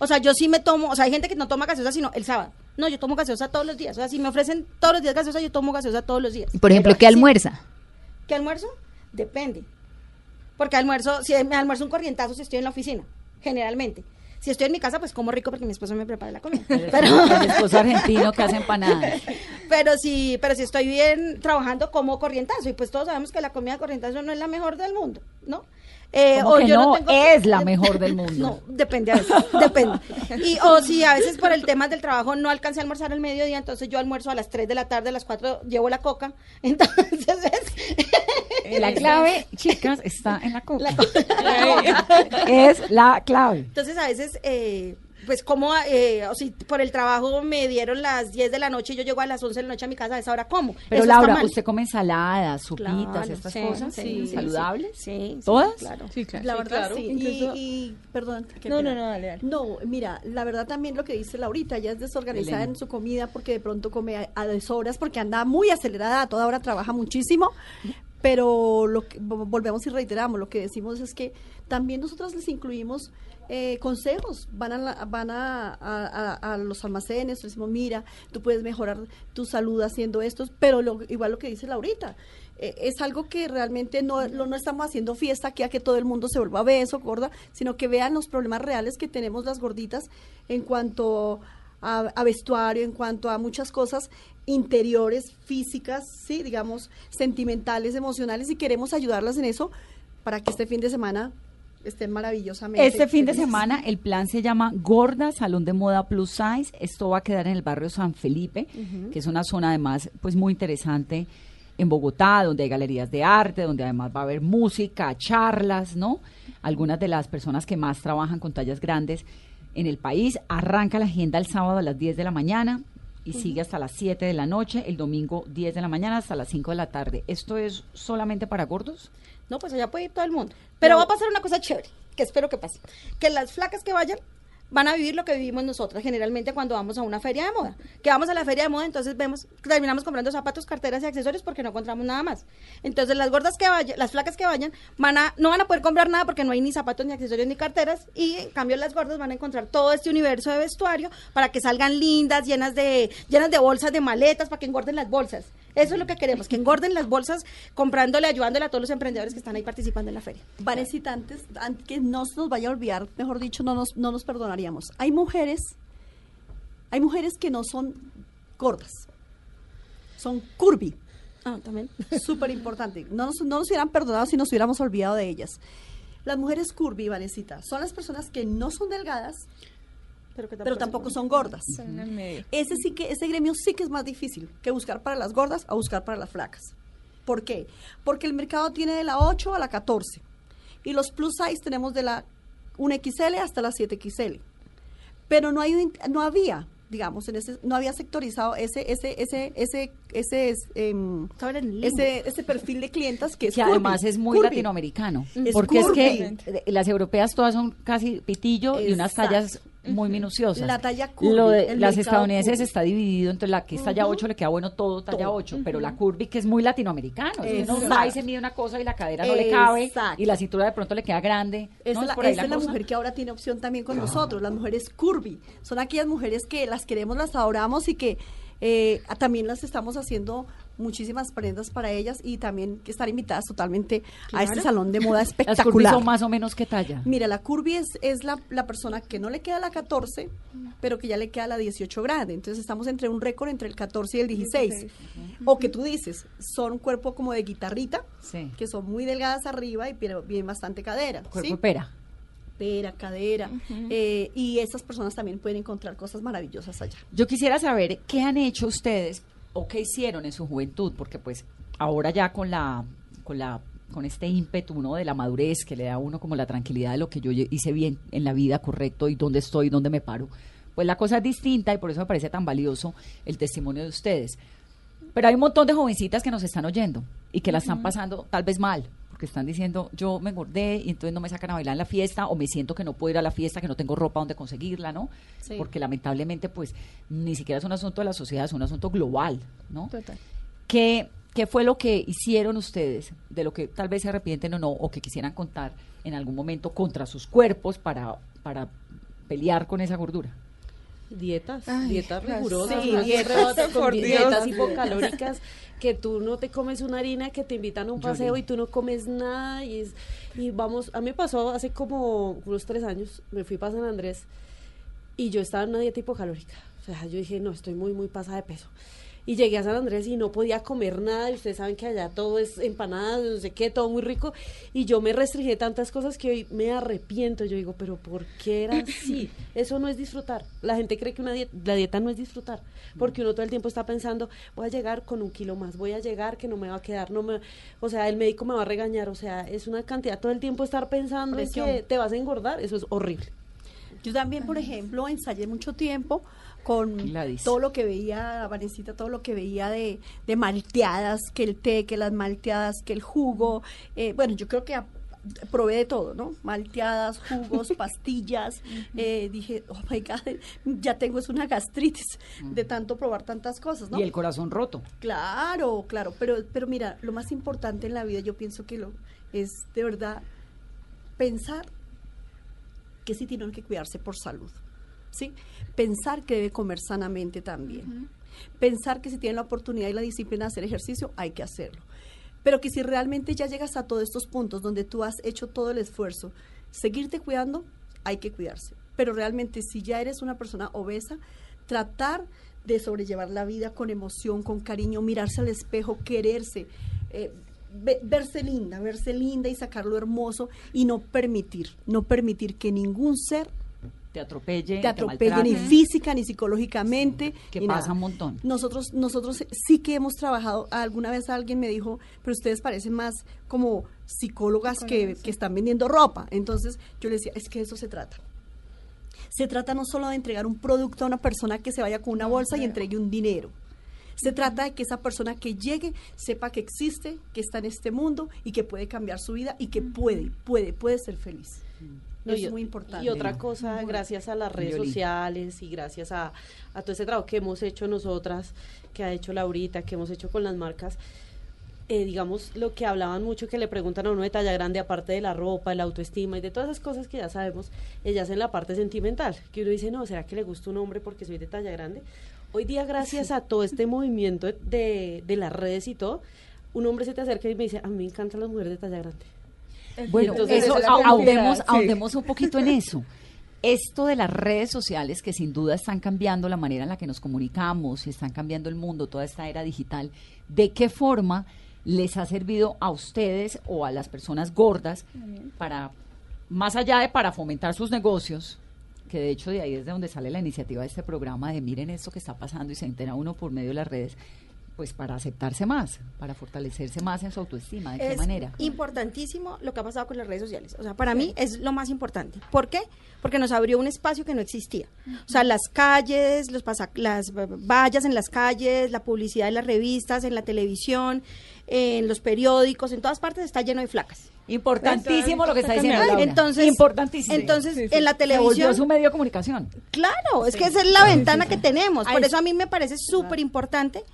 O sea, yo sí me tomo, o sea, hay gente que no toma gaseosa sino el sábado. No, yo tomo gaseosa todos los días. O sea, si me ofrecen todos los días gaseosa, yo tomo gaseosa todos los días. Y por ejemplo, Pero ¿qué sí- almuerza? ¿Qué almuerzo? Depende. Porque almuerzo, si me almuerzo un corrientazo si estoy en la oficina, generalmente. Si estoy en mi casa, pues como rico porque mi esposo me prepara la comida. Pero, El esposo argentino que hace empanadas. pero si, pero si estoy bien trabajando como corrientazo, y pues todos sabemos que la comida de corrientazo no es la mejor del mundo, ¿no? Eh, ¿Cómo que yo no? tengo- Es la mejor del mundo. No, depende a veces, depende. Y, o si a veces por el tema del trabajo no alcancé a almorzar al mediodía, entonces yo almuerzo a las 3 de la tarde, a las 4 llevo la coca. Entonces es, La clave, chicas, está en la coca. Es la clave. Entonces a veces, eh, pues como, eh, o si por el trabajo me dieron las 10 de la noche y yo llego a las 11 de la noche a mi casa, a esa hora como. Pero Eso Laura. ¿usted come ensaladas, sopitas, Claro, estas sí, cosas sí, saludables? Sí, sí, ¿Todas? claro. Sí, claro. La Sí, verdad, claro. sí. Y- Incluso- Y, perdón. No, no, no, dale, dale. No, mira, la verdad también lo que dice Laurita, ella es desorganizada en su comida porque de pronto come a, a deshoras, porque anda muy acelerada, a toda hora trabaja muchísimo, pero lo que, vo- volvemos y reiteramos, lo que decimos es que también nosotros les incluimos eh, consejos, van a, van a, a- los almacenes, decimos, mira, tú puedes mejorar tu salud haciendo esto, pero igual lo que dice Laurita, eh, es algo que realmente no, lo- no estamos haciendo fiesta aquí a que todo el mundo se vuelva beso, gorda, sino que vean los problemas reales que tenemos las gorditas en cuanto a, a vestuario, en cuanto a muchas cosas interiores, físicas, sí, digamos, sentimentales, emocionales, y queremos ayudarlas en eso para que este fin de semana estén maravillosamente. Este fin de semana el plan se llama Gorda Salón de Moda Plus Size. Esto va a quedar en el barrio San Felipe, que es una zona además pues muy interesante en Bogotá, donde hay galerías de arte, donde además va a haber música, charlas, ¿no? Algunas de las personas que más trabajan con tallas grandes en el país. Arranca la agenda el sábado a las 10 de la mañana y sigue hasta las 7 de la noche, el domingo 10 de la mañana hasta las 5 de la tarde. ¿Esto es solamente para gordos? No, pues allá puede ir todo el mundo. Pero va a pasar una cosa chévere, que espero que pase. Que las flacas que vayan van a vivir lo que vivimos nosotras generalmente cuando vamos a una feria de moda. Que vamos a la feria de moda, entonces vemos, terminamos comprando zapatos, carteras y accesorios porque no encontramos nada más. Entonces las gordas que vayan, las flacas que vayan, van a, no van a poder comprar nada porque no hay ni zapatos, ni accesorios, ni carteras. Y en cambio las gordas van a encontrar todo este universo de vestuario para que salgan lindas, llenas de, llenas de bolsas, de maletas, para que engorden las bolsas. Eso es lo que queremos, que engorden las bolsas comprándole, ayudándole a todos los emprendedores que están ahí participando en la feria. Vanessa, antes, an- que no se nos vaya a olvidar, mejor dicho, no nos, no nos Hay mujeres, hay mujeres que no son gordas, son curvy. Ah, también. Súper importante. No nos, no nos hubieran perdonado si nos hubiéramos olvidado de ellas. Las mujeres curvy, Vanesita, son las personas que no son delgadas, Pero, que pero tampoco son gordas. En medio. Ese sí que, ese gremio sí que es más difícil que buscar para las gordas a buscar para las flacas. ¿Por qué? Porque el mercado tiene de la 8 a la 14. Y los plus size tenemos de la 1XL hasta la 7XL. Pero no hay un- no había, digamos, en ese, no había sectorizado ese, ese, ese, ese, ese, limbo. ese, ese perfil de clientas que es que curvy, además es muy curvy. latinoamericano. Es porque es que eh, las europeas todas son casi pitillo y unas tallas muy minuciosas. La talla curvy, Lo de el las estadounidenses curvy. está dividido entre la que es talla 8 le queda bueno todo talla Todo. 8, pero la curvy que es muy latinoamericano. Es que uno va y se mide una cosa y la cadera no le cabe Exacto. y la cintura de pronto le queda grande. Esa ¿no? es la, por ahí esa es la cosa. mujer que ahora tiene opción también con nosotros, las mujeres curvy. Son aquellas mujeres que las queremos, las adoramos y que eh, también las estamos haciendo muchísimas prendas para ellas y también que están invitadas totalmente a este salón de moda Las espectacular. son más o menos qué talla. Mira, la curvy es, es la, la persona que no le queda la 14, pero que ya le queda la 18 grande. Entonces estamos entre un récord entre el 14 y el 16. O que tú dices, son un cuerpo como de guitarrita, Sí. que son muy delgadas arriba y bien bastante cadera. Cuerpo ¿sí? pera. pera, cadera, eh, y esas personas también pueden encontrar cosas maravillosas allá. Yo quisiera saber qué han hecho ustedes o qué hicieron en su juventud, porque pues ahora ya con la con la con este ímpetu ¿no? de la madurez que le da a uno como la tranquilidad de lo que yo hice bien en la vida, correcto, y dónde estoy, dónde me paro, pues la cosa es distinta y por eso me parece tan valioso el testimonio de ustedes. Pero hay un montón de jovencitas que nos están oyendo y que la están pasando tal vez mal, porque están diciendo, yo me engordé y entonces no me sacan a bailar en la fiesta, o me siento que no puedo ir a la fiesta, que no tengo ropa donde conseguirla, ¿no? Sí. Porque lamentablemente, pues, ni siquiera es un asunto de la sociedad, es un asunto global, ¿no? Total. ¿Qué, ¿Qué fue lo que hicieron ustedes, de lo que tal vez se arrepienten o no, o que quisieran contar en algún momento contra sus cuerpos para, para pelear con esa gordura? Dietas, Ay, dietas rigurosas, sí, dietas, con hipocalóricas, que tú no te comes una harina, que te invitan a un paseo y tú no comes nada y, es- y vamos, a mí me pasó hace como unos tres años, me fui para San Andrés y yo estaba en una dieta hipocalórica, o sea, yo dije, no, estoy muy, muy pasada de peso. Y llegué a San Andrés y no podía comer nada, y ustedes saben que allá todo es empanadas, no sé qué, todo muy rico. Y yo me restringí tantas cosas que hoy me arrepiento. Yo digo, pero ¿por qué era así? Eso no es disfrutar. La gente cree que una dieta, la dieta no es disfrutar, porque uno todo el tiempo está pensando, voy a llegar con un kilo más, voy a llegar que no me va a quedar, no me, o sea, el médico me va a regañar, o sea, es una cantidad todo el tiempo estar pensando en Presión. que te vas a engordar, eso es horrible. Yo también, por ejemplo, ensayé mucho tiempo con Gladys. todo lo que veía, Vanesita, todo lo que veía de, de malteadas, que el té, que las malteadas, que el jugo. Eh, bueno, yo creo que a- probé de todo, ¿no? Malteadas, jugos, pastillas. Eh, dije, oh my God, ya tengo es una gastritis de tanto probar tantas cosas, ¿no? Y el corazón roto. Claro, claro, pero, pero mira, lo más importante en la vida yo pienso que lo es de verdad pensar que sí tienen que cuidarse por salud, ¿sí? Pensar que debe comer sanamente también. Pensar que si tienen la oportunidad y la disciplina de hacer ejercicio, hay que hacerlo. Pero que si realmente ya llegas a todos estos puntos donde tú has hecho todo el esfuerzo, seguirte cuidando, hay que cuidarse. Pero realmente si ya eres una persona obesa, tratar de sobrellevar la vida con emoción, con cariño, mirarse al espejo, quererse, eh, ve- verse linda, verse linda y sacar lo hermoso y no permitir, no permitir que ningún ser Te atropelle. te atropelle ni física ni psicológicamente. que ni pasa nada. un montón. Nosotros, nosotros sí que hemos trabajado, alguna vez alguien me dijo, pero ustedes parecen más como psicólogas que, que están vendiendo ropa. Entonces yo le decía, es que de eso se trata. Se trata no solo de entregar un producto a una persona que se vaya con una bolsa y entregue un dinero. Se trata de que esa persona que llegue sepa que existe, que está en este mundo y que puede cambiar su vida y que puede, puede, puede ser feliz. No, es y, muy importante. y otra cosa, gracias a las redes Yoli. sociales y gracias a, a todo ese trabajo que hemos hecho nosotras, que ha hecho Laurita, que hemos hecho con las marcas, eh, digamos, lo que hablaban mucho, que le preguntan a uno de talla grande, aparte de la ropa, de la autoestima y de todas esas cosas que ya sabemos, ellas en la parte sentimental, que uno dice, no, ¿será que le gusta un hombre porque soy de talla grande? Hoy día, gracias a todo este movimiento de, de las redes y todo, un hombre se te acerca y me dice, a mí me encantan las mujeres de talla grande. Bueno, Entonces, eso, ahondemos, sí. ahondemos un poquito en eso. Esto de las redes sociales que sin duda están cambiando la manera en la que nos comunicamos y están cambiando el mundo, toda esta era digital, ¿de qué forma les ha servido a ustedes o a las personas gordas para, más allá de para fomentar sus negocios, que de hecho de ahí es de donde sale la iniciativa de este programa de miren esto que está pasando y se entera uno por medio de las redes, pues para aceptarse más, para fortalecerse más en su autoestima, ¿de qué es manera? importantísimo lo que ha pasado con las redes sociales. O sea, para mí es lo más importante. ¿Por qué? Porque nos abrió un espacio que no existía. O sea, las calles, los pasa- las vallas en las calles, la publicidad en las revistas, en la televisión, en los periódicos, en todas partes está lleno de flacas. Importantísimo lo que está diciendo Laura. Entonces, importantísimo. Entonces, en la televisión su medio de comunicación. Claro, es que esa es la ventana que tenemos. Por eso a mí me parece súper importante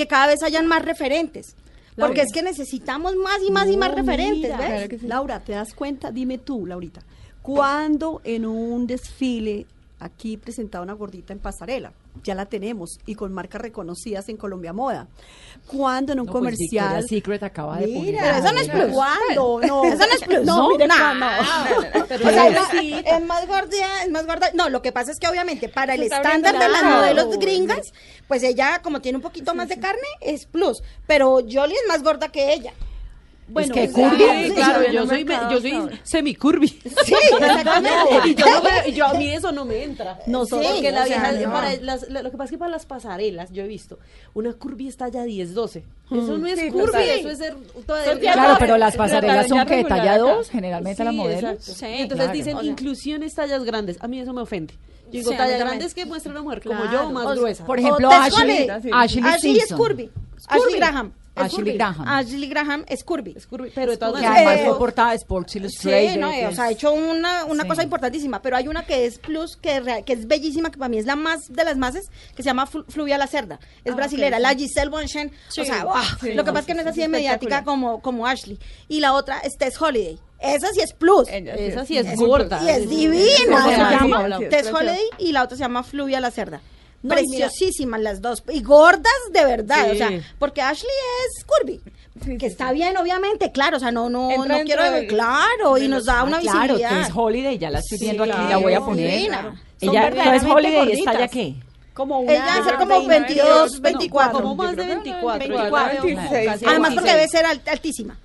que cada vez hayan más referentes. Porque es que necesitamos más y más y más referentes, mira. ¿ves? Laura, ¿te das cuenta? Dime tú, Laurita, ¿cuándo en un desfile aquí presentaba una gordita en pasarela? Ya la tenemos y con marcas reconocidas en Colombia Moda. ¿Cuándo en un No, pues comercial? Victoria's Secret acaba de Mira, eso no es plus. ¿Cuándo? No. Eso no es plus. No, no. Pero O sea, es más gorda, es más gorda. No, lo que pasa es que obviamente para el estándar de las la- modelos gringas, pues ella como tiene un poquito más de carne es plus, pero Jolie es más gorda que ella. Bueno, que sí, curvy. Sí, claro, yo no soy, yo soy. Sí, exactamente. y yo, no me- y yo a mí eso no me entra. Porque Sí, la o sea, vieja, no. para las- la- lo que pasa es que para las pasarelas, yo he visto, una curvy está ya 10, 12. Eso no es Sí, curvy, eso es ser. Claro, pero las pasarelas son que talla acá. 2, generalmente las modelos. entonces claro. dicen O sea- inclusiones tallas grandes. A mí eso me ofende. Yo digo, talla grande es que muestra una mujer como Claro. yo, más O gruesa. Por ejemplo, Ashley. Ashley, Ashley es curvy. Ashley. Graham. Es Ashley. Graham. Ashley Graham es curvy. Es curvy, pero de todas Que Eh, maneras... además fue portada de Sports Illustrated. Sí, no, que o sea, ha es- hecho una, una Sí. cosa importantísima, pero hay una que es plus, que, es que es bellísima, que para mí es la más de las más, que se llama Flu- Fluvia la Cerda. Es Ah, brasilera, la. Giselle Bonchen. Sí, o sea, lo que pasa es que no es sí, así de es mediática como, como Ashley. Y la otra es Tess Holiday. Esa sí es plus. Ella Esa sí es Es- gorda. Y es divina. ¿Cómo se llama Tess. Holiday y la otra se llama Fluvia la Cerda. No, Preciosísimas las dos. Y gordas de verdad. Sí. O sea, porque Ashley es curvy. Sí, que está bien, obviamente, claro. O sea, no, no, Entra no quiero. claro, y nos da Ah, una claro, visibilidad. Tess Holiday, ya la estoy viendo aquí, claro, la voy a poner. Ella, Tess verdaderamente Holiday, ¿y gorditas. está ya qué? Como una Ella debe ser como 29, 22, 24. Como más de 24. 24, 26. casi Además, porque 26. debe ser alt- altísima.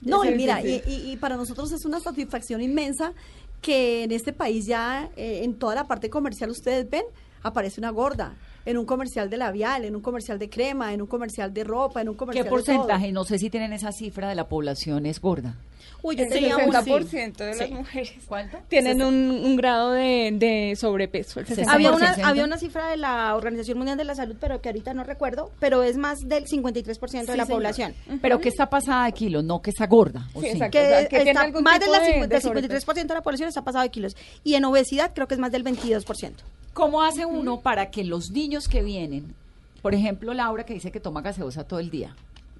No, y mira, sí, sí. Y, y- y para nosotros es una satisfacción inmensa que en este país ya, eh, en toda la parte comercial, ustedes ven, aparece una gorda. En un comercial de labial, en un comercial de crema, en un comercial de ropa, en un comercial ¿Qué de todo. porcentaje? No sé si tienen esa cifra de la población es gorda. Uy, yo el tenía un- 60% de las Sí. mujeres ¿Cuánto? tienen un, un grado de, de sobrepeso. El 60%. Había una, 60%. había una cifra de la Organización Mundial de la Salud, pero que ahorita no recuerdo, pero es más del 53% de Sí, la señor. población. Pero que está pasada de kilos, no que está gorda. ¿o Sí, sí? exacto. Que, O sea, que tiene está- algún más del tipo de- de 53% de la población está pasado de kilos. Y en obesidad creo que es más del 22%. ¿Cómo hace uno para que los niños que vienen, por ejemplo, Laura que dice que toma gaseosa todo el día?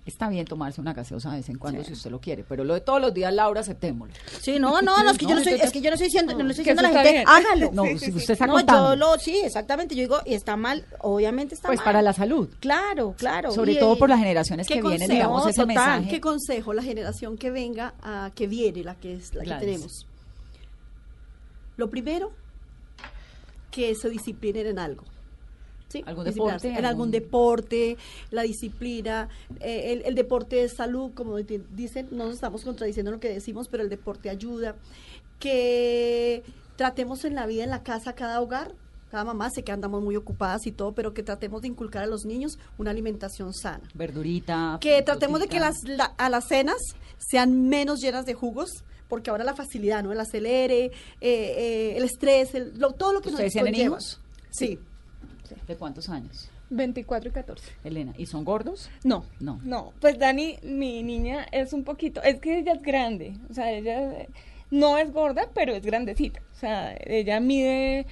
Está bien tomarse una gaseosa de vez en cuando si usted lo quiere, pero lo de todos los días, Laura, aceptémoslo. Sí, no, no, no, es que yo no estoy, es que yo no estoy diciendo, no le estoy diciendo a la gente, bien. hágalo. No, si usted está No, contando. yo lo, sí, exactamente, yo digo, y está mal, obviamente está Pues mal. para la salud. Claro, claro. Sobre Y- todo por las generaciones ¿Qué que vienen, consejo? digamos, ese Total. mensaje. ¿Qué consejo la generación que venga, a, que viene, la que es la Gladys. que tenemos? Lo primero, que se disciplinen en algo. ¿sí? ¿Algún deporte? En algún ¿Algún- deporte, la disciplina. eh, el, el deporte es salud, como di- dicen, no nos estamos contradiciendo en lo que decimos, pero el deporte ayuda. Que tratemos en la vida, en la casa, cada hogar, cada mamá, sé que andamos muy ocupadas y todo, pero que tratemos de inculcar a los niños una alimentación sana Verdurita. que tratemos de que las la- a las cenas sean menos llenas de jugos porque ahora la facilidad no el acelere eh, eh, el estrés el- lo- todo lo que nos ¿Ustedes tienen conlleva. hijos? sí ¿De cuántos años? 24 y 14. Elena, ¿y son gordos? No, No. no. Pues Dani, mi niña es un poquito, es que ella es grande, o sea, ella no es gorda, pero es grandecita. O sea, ella mide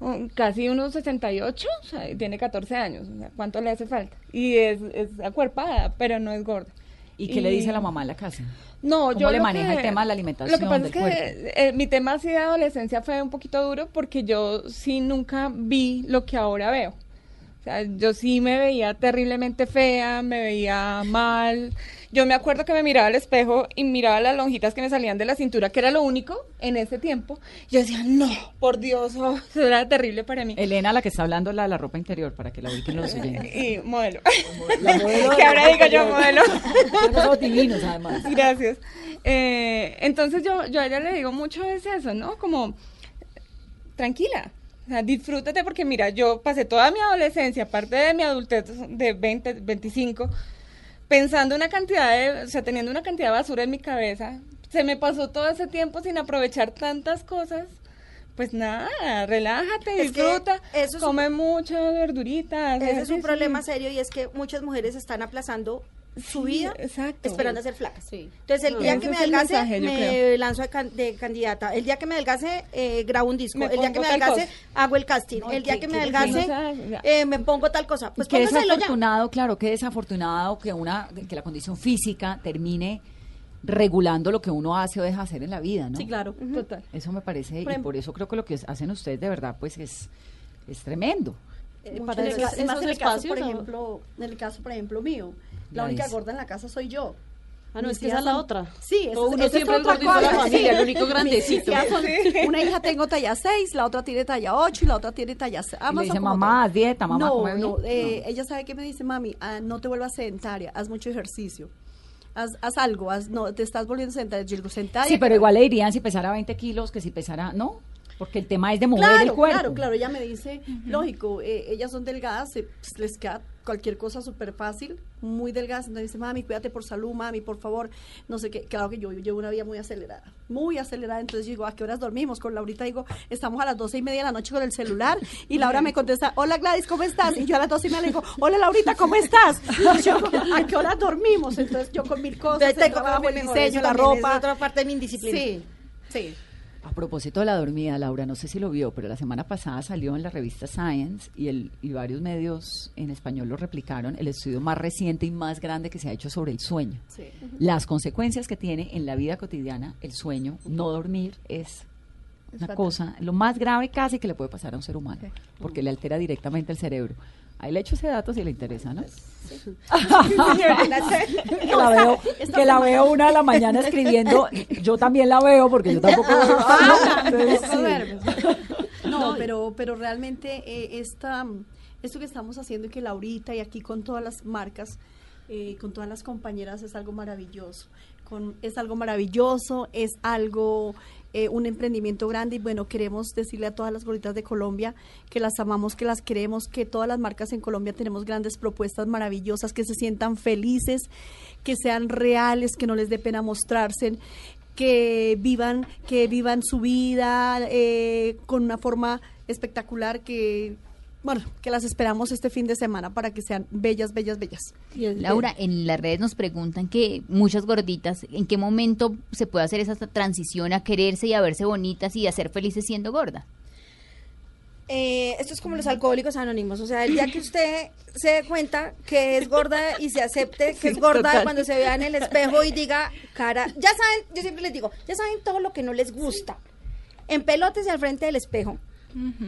um, casi unos 68, o sea, tiene 14 años. O sea, ¿cuánto le hace falta? Y es, es acuerpada, pero no es gorda. ¿Y qué le dice la mamá en la casa? No, ¿Cómo yo le maneja el tema de la alimentación, Lo que pasa del es que eh, mi tema así de adolescencia fue un poquito duro porque yo sí nunca vi lo que ahora veo. O sea, yo sí me veía terriblemente fea, me veía mal. Yo me acuerdo que me miraba al espejo y miraba las lonjitas que me salían de la cintura, que era lo único en ese tiempo. Yo decía, no, por Dios, oh, eso era terrible para mí. Elena, la que está hablando, la de la ropa interior, para que la ubiquen los oyentes. Y modelo. La modelo de que ahora ropa digo yo interior. modelo. Divinos, además. Gracias. Eh, entonces yo, yo a ella le digo mucho es eso, ¿no? Como, tranquila, o sea, disfrútate porque mira, yo pasé toda mi adolescencia, aparte de mi adultez de 20, 25, pensando una cantidad de, o sea, teniendo una cantidad de basura en mi cabeza. Se me pasó todo ese tiempo sin aprovechar tantas cosas. Pues nada, relájate, Es disfruta, eso es come muchas verduritas. Ese es un problema serio y es que muchas mujeres están aplazando su Sí, vida exacto. esperando a ser flacas. Sí. Entonces, el No, día que me adelgase, mensaje, me lanzo de, can- de candidata. El día que me adelgase, eh, grabo un disco. Me el día que me adelgase, hago el casting. No, el día que- me de adelgase, eh, me pongo tal cosa. Pues qué ya. desafortunado, claro, qué desafortunado que una que la condición física termine regulando lo que uno hace o deja hacer en la vida, ¿no? sí claro Total. Eso me parece, Por y em- por eso creo que lo que hacen ustedes de verdad, pues es, es tremendo. Eh, para esos- esos espacios, por ejemplo en el caso por ejemplo mío la única gorda en la casa soy yo Ah, no, Mis es que esa es la son- otra. Sí, es- uno esa es siempre el otra gordito de la familia, sí. el único grandecito. Son- una hija tengo talla 6, la otra tiene talla 8 y la otra tiene talla 6. Y le dice, mamá, dieta, mamá, no, come bien". no, eh, ella sabe que me dice, mami, ah, no te vuelvas sedentaria, haz mucho ejercicio. Haz, haz algo, haz, no, te estás volviendo sedentaria. Yo digo, sedentaria. Sí, pero igual le dirían si pesara 20 kilos que si pesara, ¿no? Porque el tema es de mover Claro, el cuerpo. claro, claro. Ella me dice, lógico, eh, ellas son delgadas, se- pues, les queda cualquier cosa súper fácil, muy delgadas. Entonces dice, mami, cuídate por salud, mami, por favor. No sé qué. Claro que yo, llevo una vida muy acelerada, muy acelerada. Entonces yo digo, ¿a qué horas dormimos? Con Laurita digo, estamos a las doce y media de la noche con el celular. Y Laura me contesta, hola Gladys, ¿cómo estás? Y yo a las doce y media le digo, hola Laurita, ¿cómo estás? Y yo, ¿a qué horas dormimos? Entonces yo con mil cosas, el trabajo, el diseño, la es ropa. otra parte de mi indisciplina. Sí, sí. A propósito de la dormida, Laura, no sé si lo vio, pero la semana pasada salió en la revista Science y, el, y varios medios en español lo replicaron, el estudio más reciente y más grande que se ha hecho sobre el sueño. Sí. Las consecuencias que tiene en la vida cotidiana el sueño, no dormir, es una fatal. cosa, lo más grave casi que le puede pasar a un ser humano, porque le altera directamente el cerebro. Ahí le echo ese dato si le interesa, ¿no? que la veo, que la veo una de la mañana escribiendo, yo también la veo porque yo tampoco Ah. No, pero, pero realmente eh, esta, esto que estamos haciendo y que Laurita y aquí con todas las marcas, eh, con todas las compañeras es algo maravilloso. Es algo maravilloso, es algo, eh, un emprendimiento grande y bueno, queremos decirle a todas las gorditas de Colombia que las amamos, que las queremos, que todas las marcas en Colombia tenemos grandes propuestas maravillosas, que se sientan felices, que sean reales, que no les dé pena mostrarse que vivan, que vivan su vida eh, con una forma espectacular que bueno, que las esperamos este fin de semana para que sean bellas, bellas, bellas. Laura, en las redes nos preguntan que muchas gorditas, ¿en qué momento se puede hacer esa transición a quererse y a verse bonitas y a ser felices siendo gorda? Eh, esto es como los alcohólicos anónimos, o sea, el día que usted se dé cuenta que es gorda y se acepte que es gorda cuando se vea en el espejo y diga, cara, ya saben, yo siempre les digo, ya saben todo lo que no les gusta, en pelotes y al frente del espejo.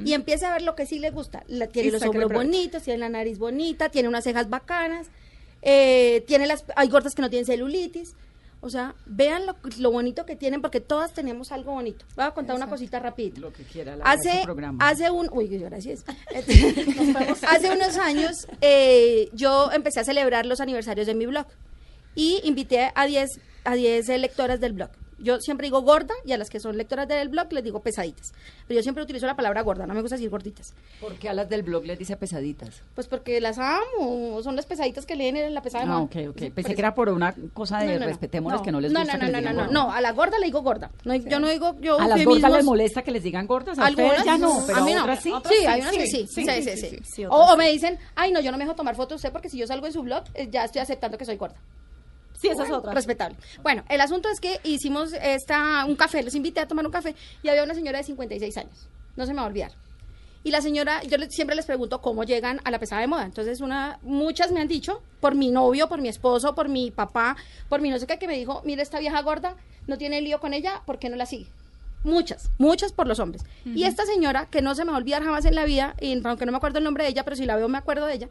Y empiece a ver lo que sí les gusta. La- tiene Y los hombros bonitos, tiene la nariz bonita, tiene unas cejas bacanas, eh, tiene las, hay gordas que no tienen celulitis. O sea, vean lo, lo bonito que tienen porque todas tenemos algo bonito. Voy a contar una cosita rapidito. Lo que quiera, la Hace, programa. hace un, uy, gracias. hace unos años eh, yo empecé a celebrar los aniversarios de mi blog y invité a 10 a 10 lectoras del blog. Yo siempre digo gorda y a las que son lectoras del blog les digo pesaditas. Pero yo siempre utilizo la palabra gorda, no me gusta decir gorditas. ¿Por qué a las del blog les dice pesaditas? Pues porque las amo, son las pesaditas que leen en la pesada Ah, ok, ok. Pensé que era por una cosa de No, no, no. respetémonos No. que no les no, gusta no, que les no, digan no, no, gorda. no, a la gorda le digo gorda. No, Yo no digo, yo A las gordas les molesta que les digan gordas, a Algunas ya no, pero a mí no. otras sí. Sí, hay unas que sí. Sí, sí, sí. sí. sí, o, me dicen, ay, no, yo no me dejo tomar fotos usted porque si yo salgo en su blog, eh, ya estoy aceptando que soy gorda. Sí, esa Bueno, es otra. Respetable. Bueno, el asunto es que hicimos esta, un café, los invité a tomar un café y había una señora de 56 años. No se me va a olvidar. Y la señora, yo siempre les pregunto cómo llegan a la pesada de moda. Entonces, una, muchas me han dicho, por mi novio, por mi esposo, por mi papá, por mi no sé qué, que me dijo, mira esta vieja gorda, no tiene lío con ella, ¿por qué no la sigue? Muchas, muchas por los hombres. Y esta señora, que no se me va a olvidar jamás en la vida, y aunque no me acuerdo el nombre de ella, pero si la veo me acuerdo de ella,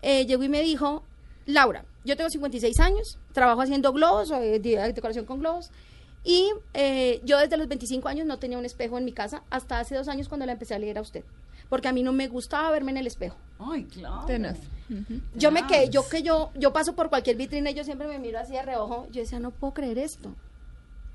eh, llegó y me dijo, Laura, yo tengo 56 años, trabajo haciendo globos, eh, de- decoración con globos, y eh, yo desde los 25 años no tenía un espejo en mi casa, hasta hace dos años cuando la empecé a leer a usted, porque a mí no me gustaba verme en el espejo. Ay, claro. Tenaz. Yo me quedé, yo que yo, yo paso por cualquier vitrina y yo siempre me miro así de reojo, yo decía, no puedo creer esto.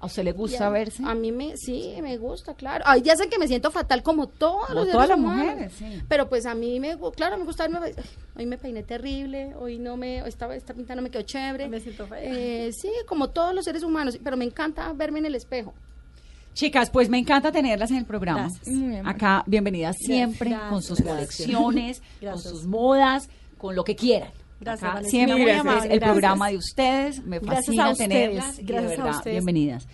¿A usted le gusta Ya, verse? A mí me, sí, me gusta, claro. Hay días en que me siento fatal como todos Como los todas las humanos. mujeres, sí. Pero pues a mí me, claro, me gusta verme, ay, hoy me peiné terrible, hoy no me, esta, esta pinta no me quedó chévere. Me siento fea. Eh, sí, como todos los seres humanos, pero me encanta verme en el espejo. Chicas, pues me encanta tenerlas en el programa. Gracias. Acá, bienvenidas siempre, Gracias. con sus colecciones, con sus modas, con lo que quieran. Gracias, Acá siempre Muy es amable, el gracias. programa de ustedes. Me Gracias fascina ustedes, tenerlas. de gracias a ustedes. bienvenidas.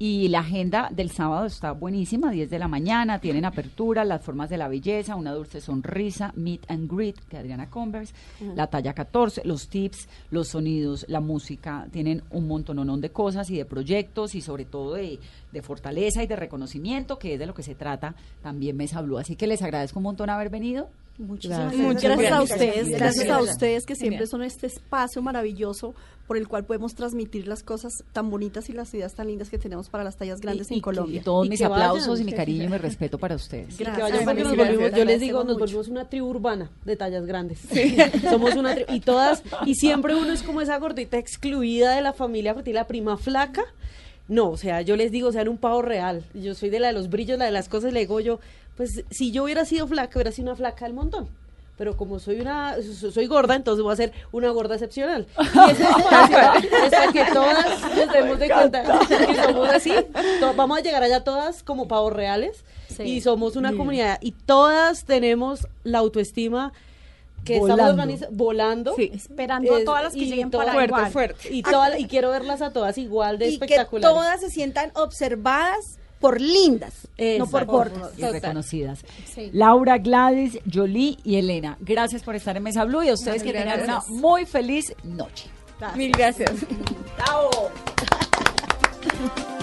Y la agenda del sábado está buenísima, 10 de la mañana, tienen apertura, las formas de la belleza, una dulce sonrisa, meet and greet de Adriana Converse, la talla 14, los tips, los sonidos, la música, tienen un montononón de cosas y de proyectos y sobre todo de, de fortaleza y de reconocimiento, que es de lo que se trata también Mesa Blue. Así que les agradezco un montón haber venido. Muchísimas Muchas gracias. gracias a ustedes, Gracias. gracias a ustedes que siempre son este espacio maravilloso por el cual podemos transmitir las cosas tan bonitas y las ideas tan lindas que tenemos para las tallas grandes y, en y- Colombia. y todos Y mis aplausos vayan. y mi cariño y mi respeto para ustedes. que Gracias, vayan porque nos volvimos- yo les digo, nos volvimos una tribu urbana de tallas grandes. Somos una tribu, y todas, y siempre uno es como esa gordita excluida de la familia, porque tiene la prima flaca. No, o sea, yo les digo, sean un pavo real. Yo soy de la de los brillos, la de las cosas, le digo yo, pues si yo hubiera sido flaca, hubiera sido una flaca del montón. Pero como soy una, so- soy gorda, entonces voy a ser una gorda excepcional. Y es fácil, es para que todas nos demos de cuenta que somos así. Vamos a llegar allá todas como pavos reales. Sí. Y somos una comunidad. Y todas tenemos la autoestima que Volando. estamos organizando, volando. Sí. Esperando a todas las que lleguen todas- para Fuerte, igual. fuerte. Y, todas- y quiero verlas a todas igual de Y que espectaculares. todas se sientan observadas por lindas, no por gordas. y reconocidas. Sí. Laura, Gladys, Jolie y Elena, gracias por estar en Mesa Blue y a ustedes que tengan una muy feliz noche. Mil gracias. ¡Chao!